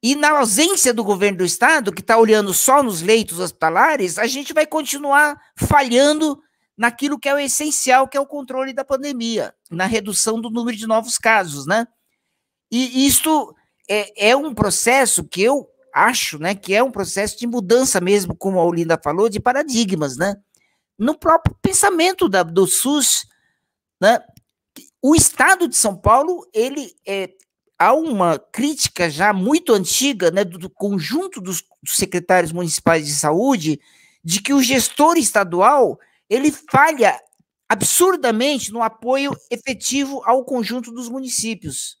E na ausência do governo do Estado, que está olhando só nos leitos hospitalares, a gente vai continuar falhando naquilo que é o essencial, que é o controle da pandemia, na redução do número de novos casos, né? E isto é, é um processo que eu acho, né, que é um processo de mudança mesmo, como a Olinda falou, de paradigmas, né? no próprio pensamento da, do SUS. Né? O Estado de São Paulo, ele é, há uma crítica já muito antiga né, do, do conjunto dos, dos secretários municipais de saúde de que o gestor estadual ele falha absurdamente no apoio efetivo ao conjunto dos municípios.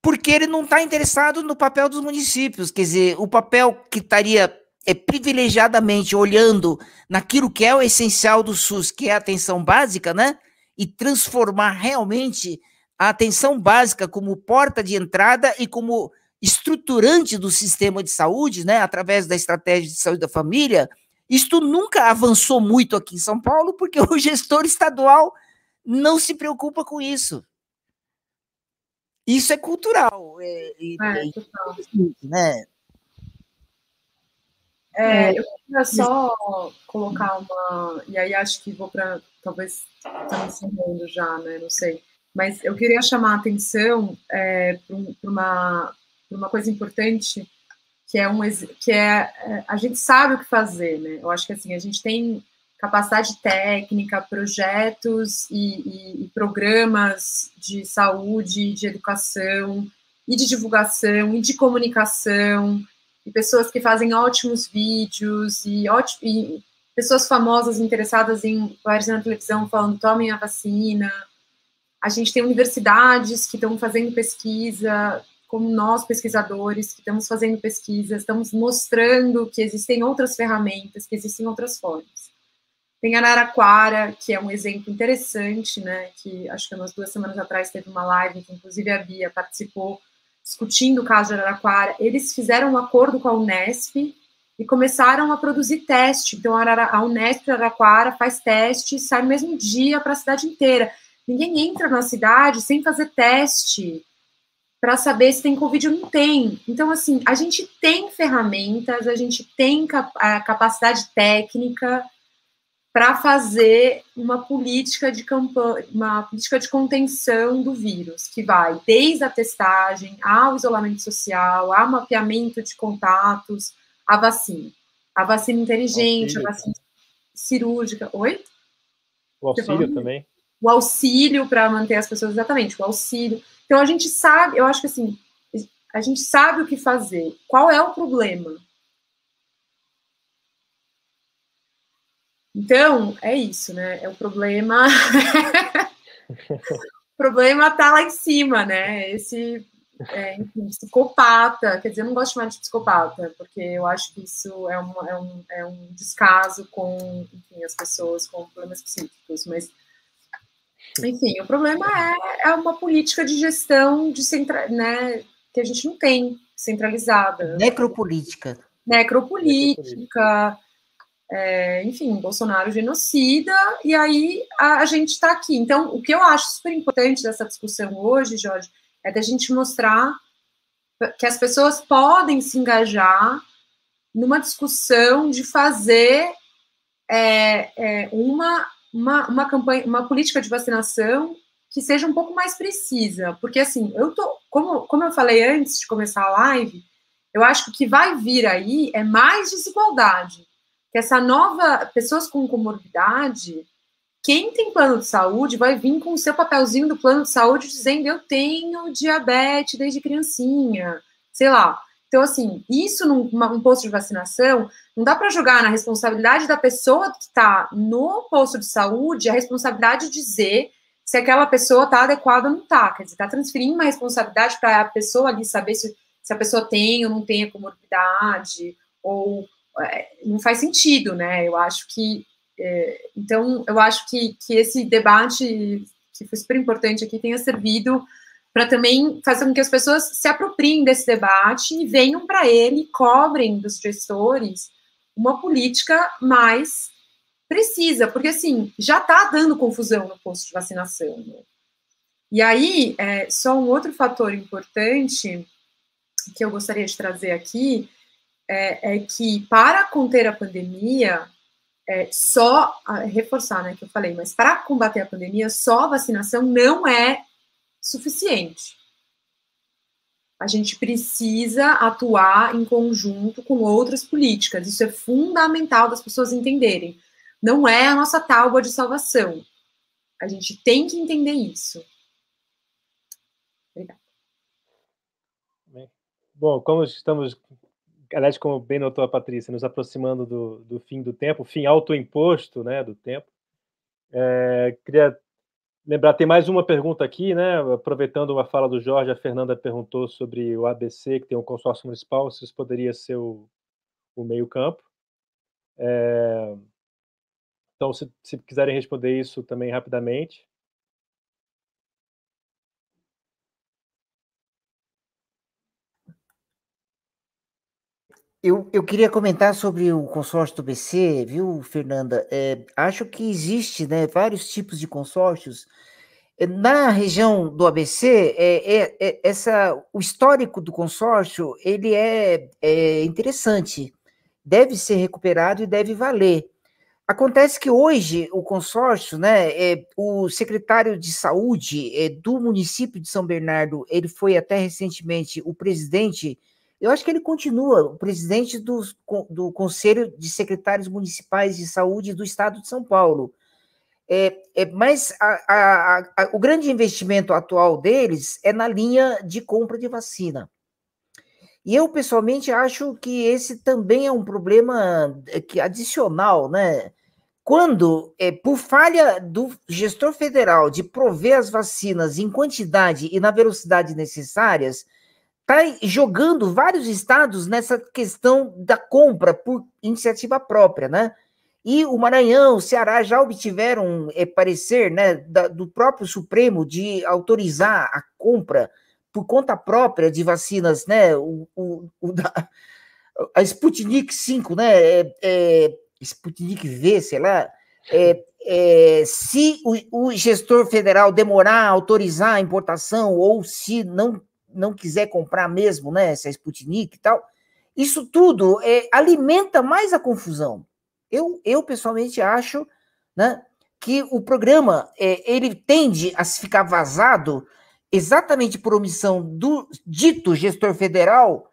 Porque ele não está interessado no papel dos municípios, quer dizer, o papel que estaria é, privilegiadamente olhando naquilo que é o essencial do SUS, que é a atenção básica, né? E transformar realmente a atenção básica como porta de entrada e como estruturante do sistema de saúde, né? Através da estratégia de saúde da família, isto nunca avançou muito aqui em São Paulo, porque o gestor estadual não se preocupa com isso. Isso é cultural. É, é, é né? É, eu queria só colocar uma. E aí acho que vou para. Talvez estamos encerrando já, né? Não sei. Mas eu queria chamar a atenção é, para uma, uma coisa importante que é um que é, é a gente sabe o que fazer, né? Eu acho que assim a gente tem capacidade técnica, projetos e, e, e programas de saúde, de educação e de divulgação e de comunicação e pessoas que fazem ótimos vídeos e, e pessoas famosas interessadas em aparecer na televisão falando tomem a vacina. A gente tem universidades que estão fazendo pesquisa como nós, pesquisadores, que estamos fazendo pesquisa, estamos mostrando que existem outras ferramentas, que existem outras formas. Tem Araraquara, que é um exemplo interessante, né, que acho que umas duas semanas atrás teve uma live, que inclusive a Bia participou, discutindo o caso de Araraquara. Eles fizeram um acordo com a Unesp e começaram a produzir teste. Então, a Unesp Araraquara faz teste e sai no mesmo dia para a cidade inteira. Ninguém entra na cidade sem fazer teste para saber se tem Covid ou não tem. Então, assim, a gente tem ferramentas, a gente tem a capacidade técnica para fazer uma política de campanha, uma política de contenção do vírus, que vai desde a testagem, ao isolamento social, ao mapeamento de contatos, a vacina. A vacina inteligente, auxílio. a vacina cirúrgica. Oi? O auxílio também. O auxílio para manter as pessoas, exatamente, o auxílio. Então a gente sabe, eu acho que assim, a gente sabe o que fazer. Qual é o problema? Então, é isso, né? É o problema. o problema está lá em cima, né? Esse é, enfim, psicopata, quer dizer, eu não gosto de chamar de psicopata, porque eu acho que isso é, um é, um, é um descaso com enfim, as pessoas com problemas psíquicos, mas enfim, o problema é, é uma política de gestão de centra, né, que a gente não tem centralizada. Necropolítica. Necropolítica. É, enfim, Bolsonaro genocida, e aí a, a gente está aqui. Então, o que eu acho super importante dessa discussão hoje, Jorge, é da gente mostrar que as pessoas podem se engajar numa discussão de fazer é, é, uma uma, uma campanha, uma política de vacinação que seja um pouco mais precisa, porque assim, eu tô, como, como eu falei antes de começar a live, eu acho que o que vai vir aí é mais desigualdade. Que essa nova, pessoas com comorbidade, quem tem plano de saúde vai vir com o seu papelzinho do plano de saúde dizendo eu tenho diabetes desde criancinha, sei lá. Então, assim, isso num um posto de vacinação, não dá para jogar na responsabilidade da pessoa que está no posto de saúde a responsabilidade de dizer se aquela pessoa está adequada ou não está. Quer dizer, está transferindo uma responsabilidade para a pessoa ali saber se, se a pessoa tem ou não tem a comorbidade, ou não faz sentido, né? Eu acho que. É, então, eu acho que, que esse debate, que foi super importante aqui, tenha servido para também fazer com que as pessoas se apropriem desse debate e venham para ele, cobrem dos gestores uma política mais precisa, porque assim, já está dando confusão no posto de vacinação. Né? E aí, é, só um outro fator importante que eu gostaria de trazer aqui é, é que para conter a pandemia, é, só reforçar, né, que eu falei, mas para combater a pandemia, só a vacinação não é suficiente. A gente precisa atuar em conjunto com outras políticas. Isso é fundamental das pessoas entenderem. não é a nossa tábua de salvação. A gente tem que entender isso. Obrigada. Bom, como estamos, aliás, como bem notou a Patrícia, nos aproximando do, do fim do tempo, fim autoimposto né, do tempo, é, queria lembrar, tem mais uma pergunta aqui, né? Aproveitando uma fala do Jorge, a Fernanda perguntou sobre o ABC, que tem um consórcio municipal, se isso poderia ser o, o meio-campo. É, então, se, se quiserem responder isso também rapidamente. Eu, eu queria comentar sobre o consórcio do BC, viu, Fernanda? É, acho que existe né, vários tipos de consórcios. É, na região do ABC, é, é, é, essa, o histórico do consórcio ele é, é interessante, deve ser recuperado e deve valer. Acontece que hoje o consórcio, né, é, o secretário de saúde é, do município de São Bernardo, ele foi até recentemente o presidente eu acho que ele continua o presidente do, do Conselho de Secretários Municipais de Saúde do Estado de São Paulo. É, é, mas a, a, a, o grande investimento atual deles é na linha de compra de vacina. E eu, pessoalmente, acho que esse também é um problema é, que adicional, né? Quando, é, por falha do gestor federal de prover as vacinas em quantidade e na velocidade necessárias, está jogando vários estados nessa questão da compra por iniciativa própria, né? E o Maranhão, o Ceará já obtiveram é, parecer né, da, do próprio Supremo de autorizar a compra por conta própria de vacinas, né? O, o, o da, a Sputnik 5, né? É, é, Sputnik V, sei lá. É, é, se o, o, gestor federal demorar a autorizar a importação ou se não não quiser comprar mesmo, né, essa Sputnik e tal, isso tudo é, alimenta mais a confusão. Eu, eu pessoalmente acho, né, que o programa é, ele tende a ficar vazado exatamente por omissão do dito gestor federal,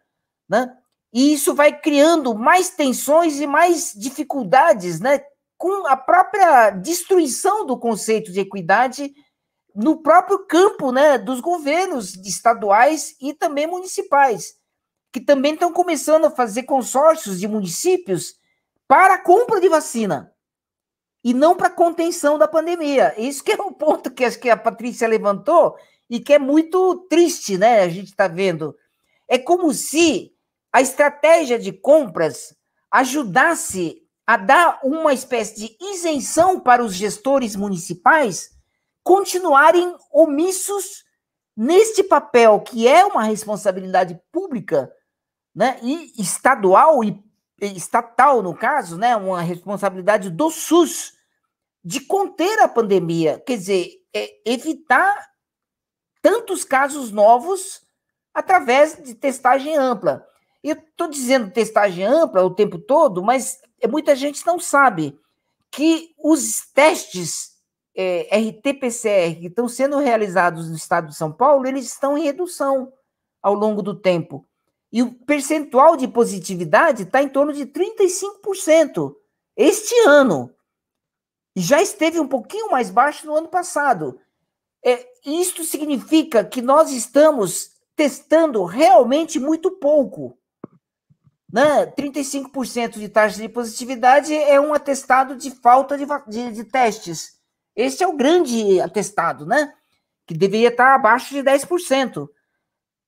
né? E isso vai criando mais tensões e mais dificuldades, né? Com a própria destruição do conceito de equidade no próprio campo né, dos governos estaduais e também municipais, que também estão começando a fazer consórcios de municípios para a compra de vacina e não para contenção da pandemia. Isso que é um ponto que acho que a Patrícia levantou e que é muito triste, né? A gente está vendo. É como se a estratégia de compras ajudasse a dar uma espécie de isenção para os gestores municipais continuarem omissos neste papel que é uma responsabilidade pública, né, e estadual e estatal no caso, né, uma responsabilidade do SUS de conter a pandemia, quer dizer, é evitar tantos casos novos através de testagem ampla. Eu estou dizendo testagem ampla o tempo todo, mas muita gente não sabe que os testes é, RT-PCR que estão sendo realizados no estado de São Paulo, eles estão em redução ao longo do tempo. E o percentual de positividade está em torno de 35% este ano. Já esteve um pouquinho mais baixo no ano passado. É, isto significa que nós estamos testando realmente muito pouco. Né? 35% de taxa de positividade é um atestado de falta de, de, de testes. Esse é o grande atestado, né? Que deveria estar abaixo de 10%.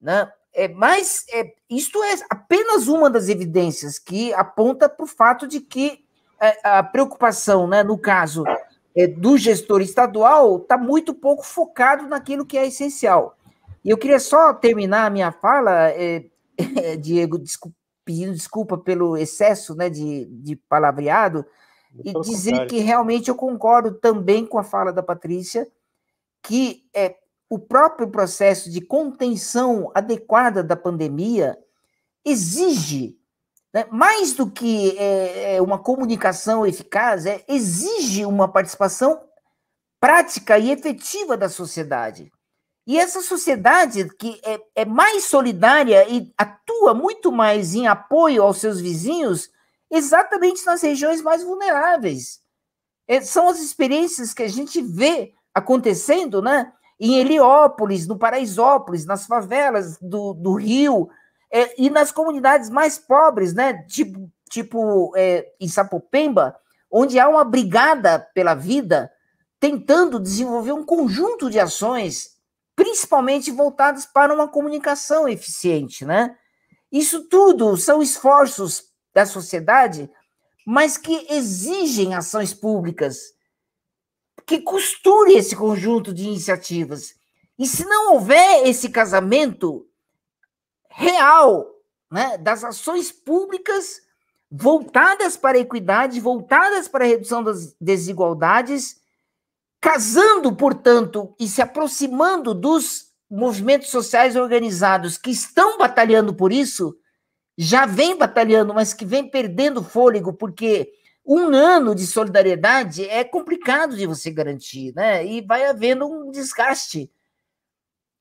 Né? É, mas é, isto é apenas uma das evidências que aponta para o fato de que é, a preocupação, né, no caso é, do gestor estadual, está muito pouco focado naquilo que é essencial. E eu queria só terminar a minha fala, é, Diego, desculpa, pedindo desculpa pelo excesso né, de, de palavreado, e dizer contrário. que realmente eu concordo também com a fala da Patrícia, que é, o próprio processo de contenção adequada da pandemia exige, né, mais do que é, é uma comunicação eficaz, é, exige uma participação prática e efetiva da sociedade. E essa sociedade que é, é mais solidária e atua muito mais em apoio aos seus vizinhos exatamente nas regiões mais vulneráveis. é, são as experiências que a gente vê acontecendo, né? Em Heliópolis, no Paraisópolis, nas favelas do, do Rio, é, e nas comunidades mais pobres, né? Tipo, tipo é, em Sapopemba, onde há uma brigada pela vida, tentando desenvolver um conjunto de ações, principalmente voltadas para uma comunicação eficiente, né? Isso tudo são esforços da sociedade mas que exigem ações públicas que costure esse conjunto de iniciativas. E se não houver esse casamento real né, das ações públicas voltadas para a equidade, voltadas para a redução das desigualdades, casando, portanto, e se aproximando dos movimentos sociais organizados que estão batalhando por isso, já vem batalhando, mas que vem perdendo fôlego, porque um ano de solidariedade é complicado de você garantir, né? E vai havendo um desgaste.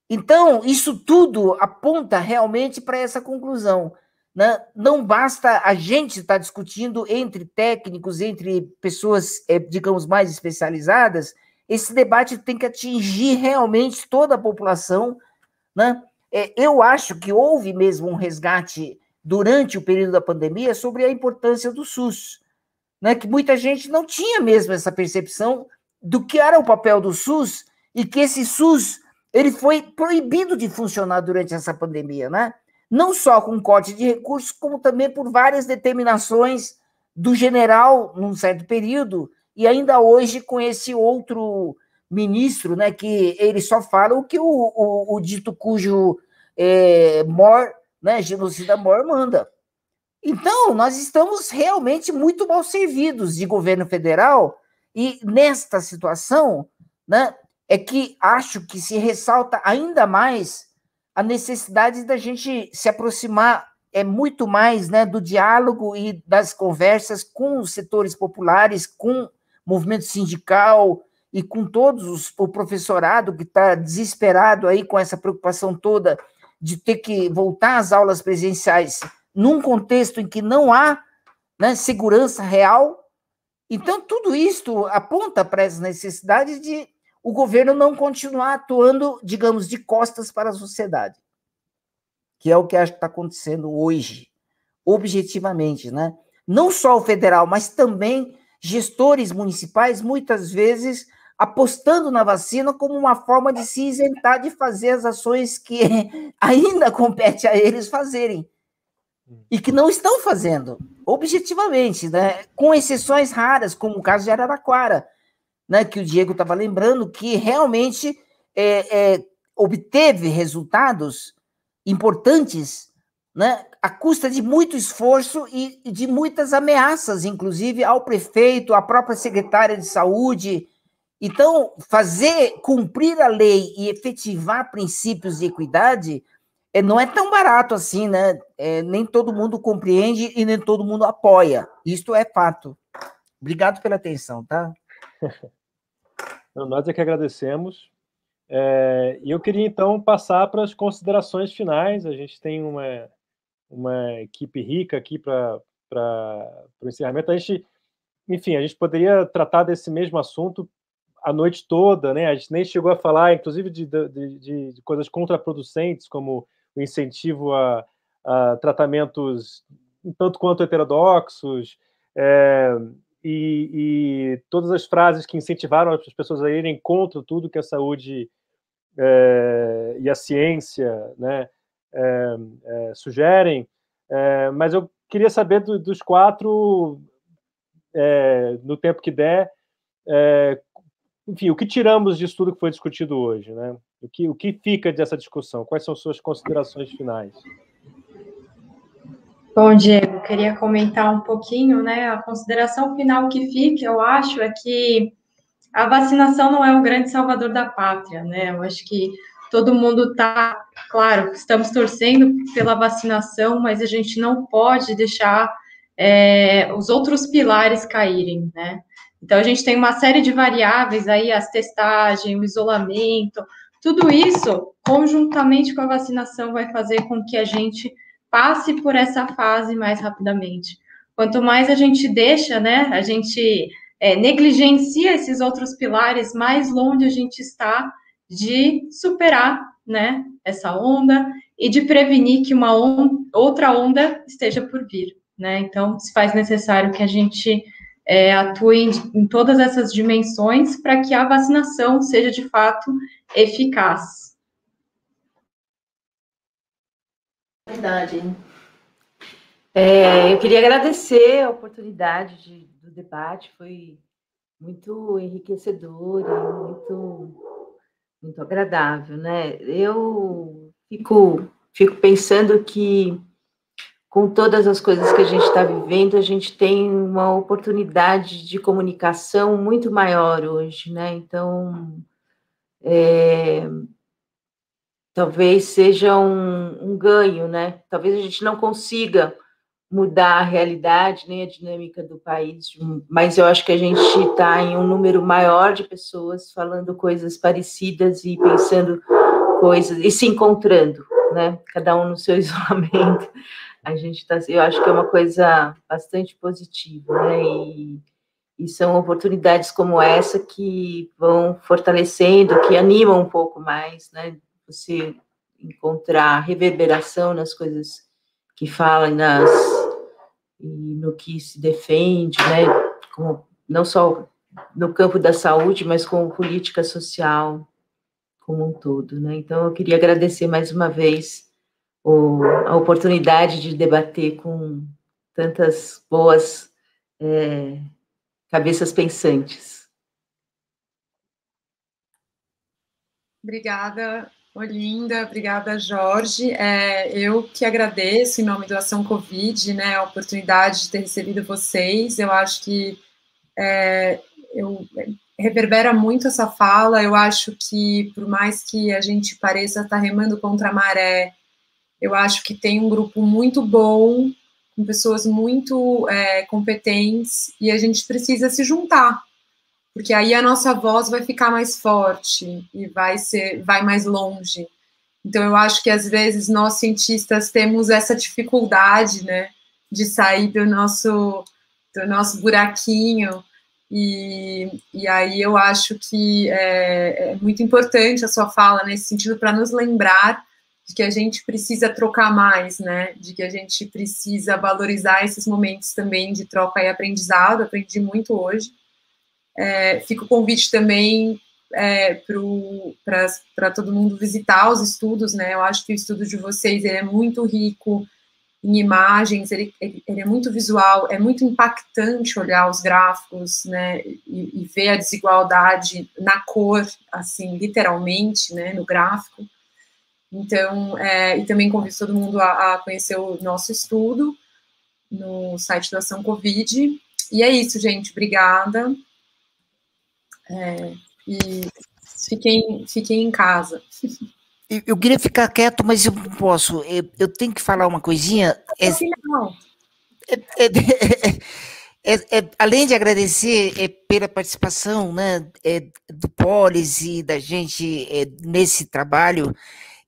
Então, isso tudo aponta realmente para essa conclusão. Né? Não basta a gente estar tá discutindo entre técnicos, entre pessoas, é, digamos, mais especializadas, esse debate tem que atingir realmente toda a população. Né? É, eu acho que houve mesmo um resgate durante o período da pandemia sobre a importância do SUS, né? que muita gente não tinha mesmo essa percepção do que era o papel do SUS e que esse SUS ele foi proibido de funcionar durante essa pandemia, né? Não só com corte de recursos, como também por várias determinações do general num certo período e ainda hoje com esse outro ministro, né? Que ele só fala o que o, o, o dito cujo é, mor né, genocida maior manda. Então, nós estamos realmente muito mal servidos de governo federal, e nesta situação, né, é que acho que se ressalta ainda mais a necessidade da gente se aproximar é muito mais né, do diálogo e das conversas com os setores populares, com o movimento sindical e com todos os, o professorado que está desesperado aí com essa preocupação toda de ter que voltar às aulas presenciais num contexto em que não há né, segurança real. Então, tudo isso aponta para as necessidades de o governo não continuar atuando, digamos, de costas para a sociedade, que é o que acho que está acontecendo hoje, objetivamente, né? Não só o federal, mas também gestores municipais, muitas vezes apostando na vacina como uma forma de se isentar de fazer as ações que ainda compete a eles fazerem e que não estão fazendo, objetivamente, né? com exceções raras, como o caso de Araraquara, né? que o Diego estava lembrando, que realmente é, é, obteve resultados importantes né? à custa de muito esforço e de muitas ameaças, inclusive ao prefeito, à própria secretária de saúde, então, fazer cumprir a lei e efetivar princípios de equidade é, não é tão barato assim, né? É, nem todo mundo compreende e nem todo mundo apoia. Isto é fato. Obrigado pela atenção, tá? Nós é que agradecemos. É, e eu queria, então, passar para as considerações finais. A gente tem uma, uma equipe rica aqui para o encerramento. A gente, enfim, a gente poderia tratar desse mesmo assunto a noite toda, né? A gente nem chegou a falar, inclusive, de, de, de, coisas contraproducentes, como o incentivo a, a tratamentos um tanto quanto heterodoxos, é, e, e, todas as frases que incentivaram as pessoas a irem contra tudo que a saúde é, e a ciência né, é, é sugerem. É, mas eu queria saber do, dos quatro, é, no tempo que der, enfim, o que tiramos disso tudo que foi discutido hoje, né? O que, o que fica dessa discussão? Quais são suas considerações finais? Bom, Diego, queria comentar um pouquinho, né? A consideração final que fica, eu acho, é que a vacinação não é o grande salvador da pátria, né? Eu acho que todo mundo está, claro, estamos torcendo pela vacinação, mas a gente não pode deixar é, os outros pilares caírem, né? Então, a gente tem uma série de variáveis aí, as testagens, o isolamento, tudo isso, conjuntamente com a vacinação, vai fazer com que a gente passe por essa fase mais rapidamente. Quanto mais a gente deixa, né, a gente é, negligencia esses outros pilares, mais longe a gente está de superar né, essa onda e de prevenir que uma on outra onda esteja por vir. Né? Então, se faz necessário que a gente é, atue em, em todas essas dimensões para que a vacinação seja de fato eficaz. Verdade. É, eu queria agradecer a oportunidade de, do debate, foi muito enriquecedor e muito, muito agradável, né? Eu fico, fico pensando que com todas as coisas que a gente está vivendo, a gente tem uma oportunidade de comunicação muito maior hoje, né? Então, é, talvez seja um, um, ganho, né? Talvez a gente não consiga mudar a realidade nem a dinâmica do país, mas eu acho que a gente está em um número maior de pessoas falando coisas parecidas e pensando coisas e se encontrando, né? Cada um no seu isolamento a gente está, eu acho que é uma coisa bastante positiva, né? E, e são oportunidades como essa que vão fortalecendo, que animam um pouco mais, né? Você encontrar reverberação nas coisas que falam, nas no que se defende, né? Como, não só no campo da saúde, mas como política social como um todo, né? Então eu queria agradecer mais uma vez o, a oportunidade de debater com tantas boas é, cabeças pensantes. Obrigada, Olinda, obrigada, Jorge. É, eu que agradeço, em nome do Ação Covid, né, a oportunidade de ter recebido vocês. Eu acho que é, eu, reverbera muito essa fala. Eu acho que, por mais que a gente pareça estar remando contra a maré, eu acho que tem um grupo muito bom, com pessoas muito é, competentes, e a gente precisa se juntar, porque aí a nossa voz vai ficar mais forte e vai ser, vai mais longe. Então eu acho que às vezes nós cientistas temos essa dificuldade, né, de sair do nosso do nosso buraquinho e, e aí eu acho que é, é muito importante a sua fala nesse sentido para nos lembrar de que a gente precisa trocar mais, né? De que a gente precisa valorizar esses momentos também de troca e aprendizado. Aprendi muito hoje. É, fica o convite também é, para todo mundo visitar os estudos, né? Eu acho que o estudo de vocês é muito rico em imagens, ele, ele, é muito visual, é muito impactante olhar os gráficos, né? E, e ver a desigualdade na cor, assim, literalmente, né? No gráfico. Então, é, e também convido todo mundo a, a, conhecer o nosso estudo no site da Ação Covid. E é isso, gente. Obrigada. É, e fiquem, fiquem em casa. Eu queria ficar quieto, mas eu não posso. Eu, eu tenho que falar uma coisinha. É, é, é, é, além de agradecer pela participação né, do Polis e da gente nesse trabalho,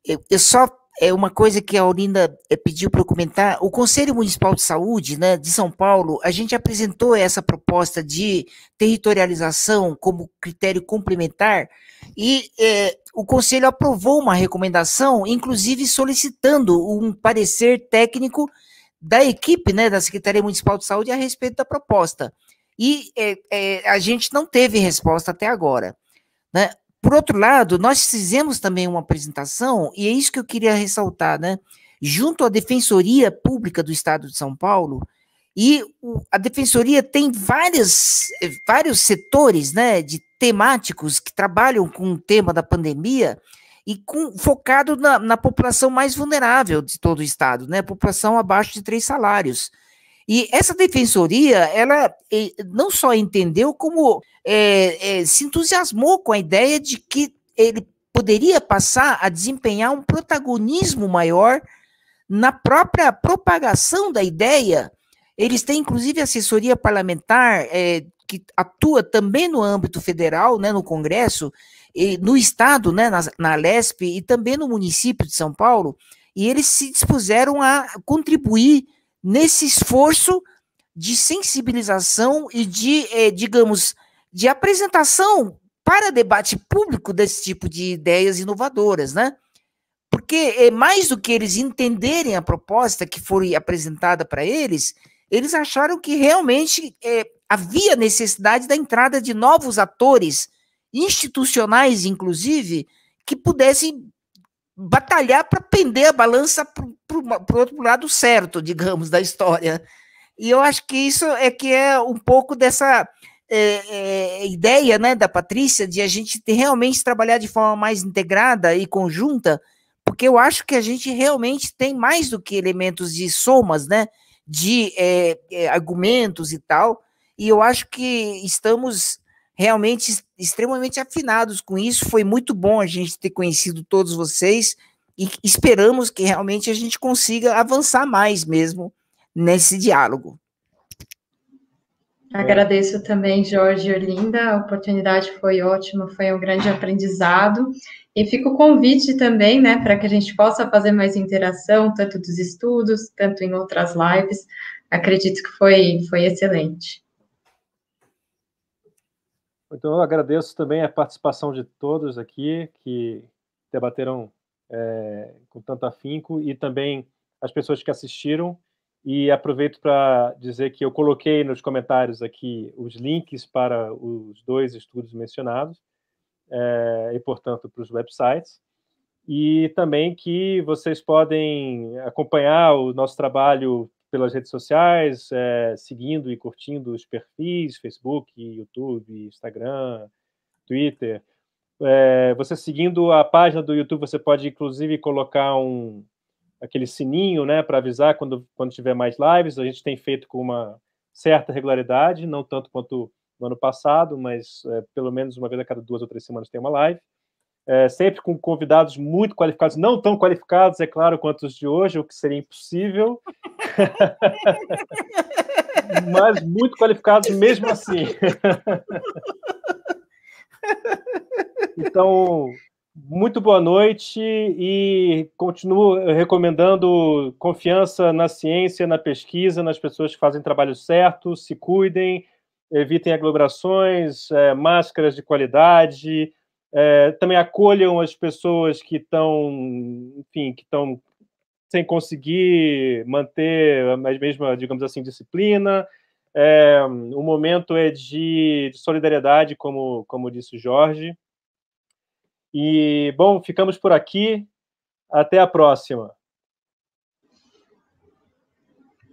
eu, eu só é uma coisa que a Aurinda eh, pediu para eu comentar. O Conselho Municipal de Saúde, né, de São Paulo, a gente apresentou essa proposta de territorialização como critério complementar e é, o Conselho aprovou uma recomendação, inclusive solicitando um parecer técnico da equipe, né, da Secretaria Municipal de Saúde a respeito da proposta. E é, é, a gente não teve resposta até agora. Né? Por outro lado, nós fizemos também uma apresentação, e é isso que eu queria ressaltar, né? Junto à Defensoria Pública do Estado de São Paulo, e a Defensoria tem várias, vários setores né, de temáticos que trabalham com o tema da pandemia e com, focado na, na população mais vulnerável de todo o Estado, né? População abaixo de três salários. E essa defensoria, ela eh, não só entendeu, como é, é, se entusiasmou com a ideia de que ele poderia passar a desempenhar um protagonismo maior na própria propagação da ideia. Eles têm, inclusive, assessoria parlamentar é, que atua também no âmbito federal, né, no Congresso, no Estado, né, na, na Lesp, e também no município de São Paulo, e eles se dispuseram a contribuir nesse esforço de sensibilização e de, eh, digamos, de apresentação para debate público desse tipo de ideias inovadoras, né? Porque é mais do que eles entenderem a proposta que foi apresentada para eles, eles acharam que realmente é, havia necessidade da entrada de novos atores, institucionais inclusive, que pudessem batalhar para pender a balança para o outro lado certo, digamos, da história. E eu acho que isso é que é um pouco dessa é, é, ideia né, da Patrícia de a gente realmente trabalhar de forma mais integrada e conjunta, porque eu acho que a gente realmente tem mais do que elementos de somas, né, de é, é argumentos e tal, e eu acho que estamos realmente extremamente afinados com isso. Foi muito bom a gente ter conhecido todos vocês e esperamos que realmente a gente consiga avançar mais mesmo nesse diálogo. Agradeço também, Jorge e Olinda, a oportunidade foi ótima, foi um grande aprendizado. E fica o convite também, né, para que a gente possa fazer mais interação, tanto dos estudos, tanto em outras lives. Acredito que foi, foi excelente. Então, eu agradeço também a participação de todos aqui que debateram é, com tanto afinco e também as pessoas que assistiram. E aproveito para dizer que eu coloquei nos comentários aqui os links para os dois estudos mencionados, é, e, portanto, para os websites. E também que vocês podem acompanhar o nosso trabalho pelas redes sociais, é, seguindo e curtindo os perfis, Facebook, YouTube, Instagram, Twitter. É, você seguindo a página do YouTube, você pode, inclusive, colocar um, aquele sininho, né, para avisar quando, quando tiver mais lives. A gente tem feito com uma certa regularidade, não tanto quanto no ano passado, mas é, pelo menos uma vez a cada duas ou três semanas tem uma live. É, sempre com convidados muito qualificados, não tão qualificados, é claro, quanto os de hoje, o que seria impossível, mas muito qualificados mesmo assim. então, muito boa noite e continuo recomendando confiança na ciência, na pesquisa, nas pessoas que fazem trabalho certo, se cuidem, evitem aglomerações, é, máscaras de qualidade, é, também acolham as pessoas que estão, enfim, que estão sem conseguir manter a mesma, digamos assim, disciplina. É, o momento é de, de solidariedade, como, como disse o Jorge. E, bom, ficamos por aqui. Até a próxima.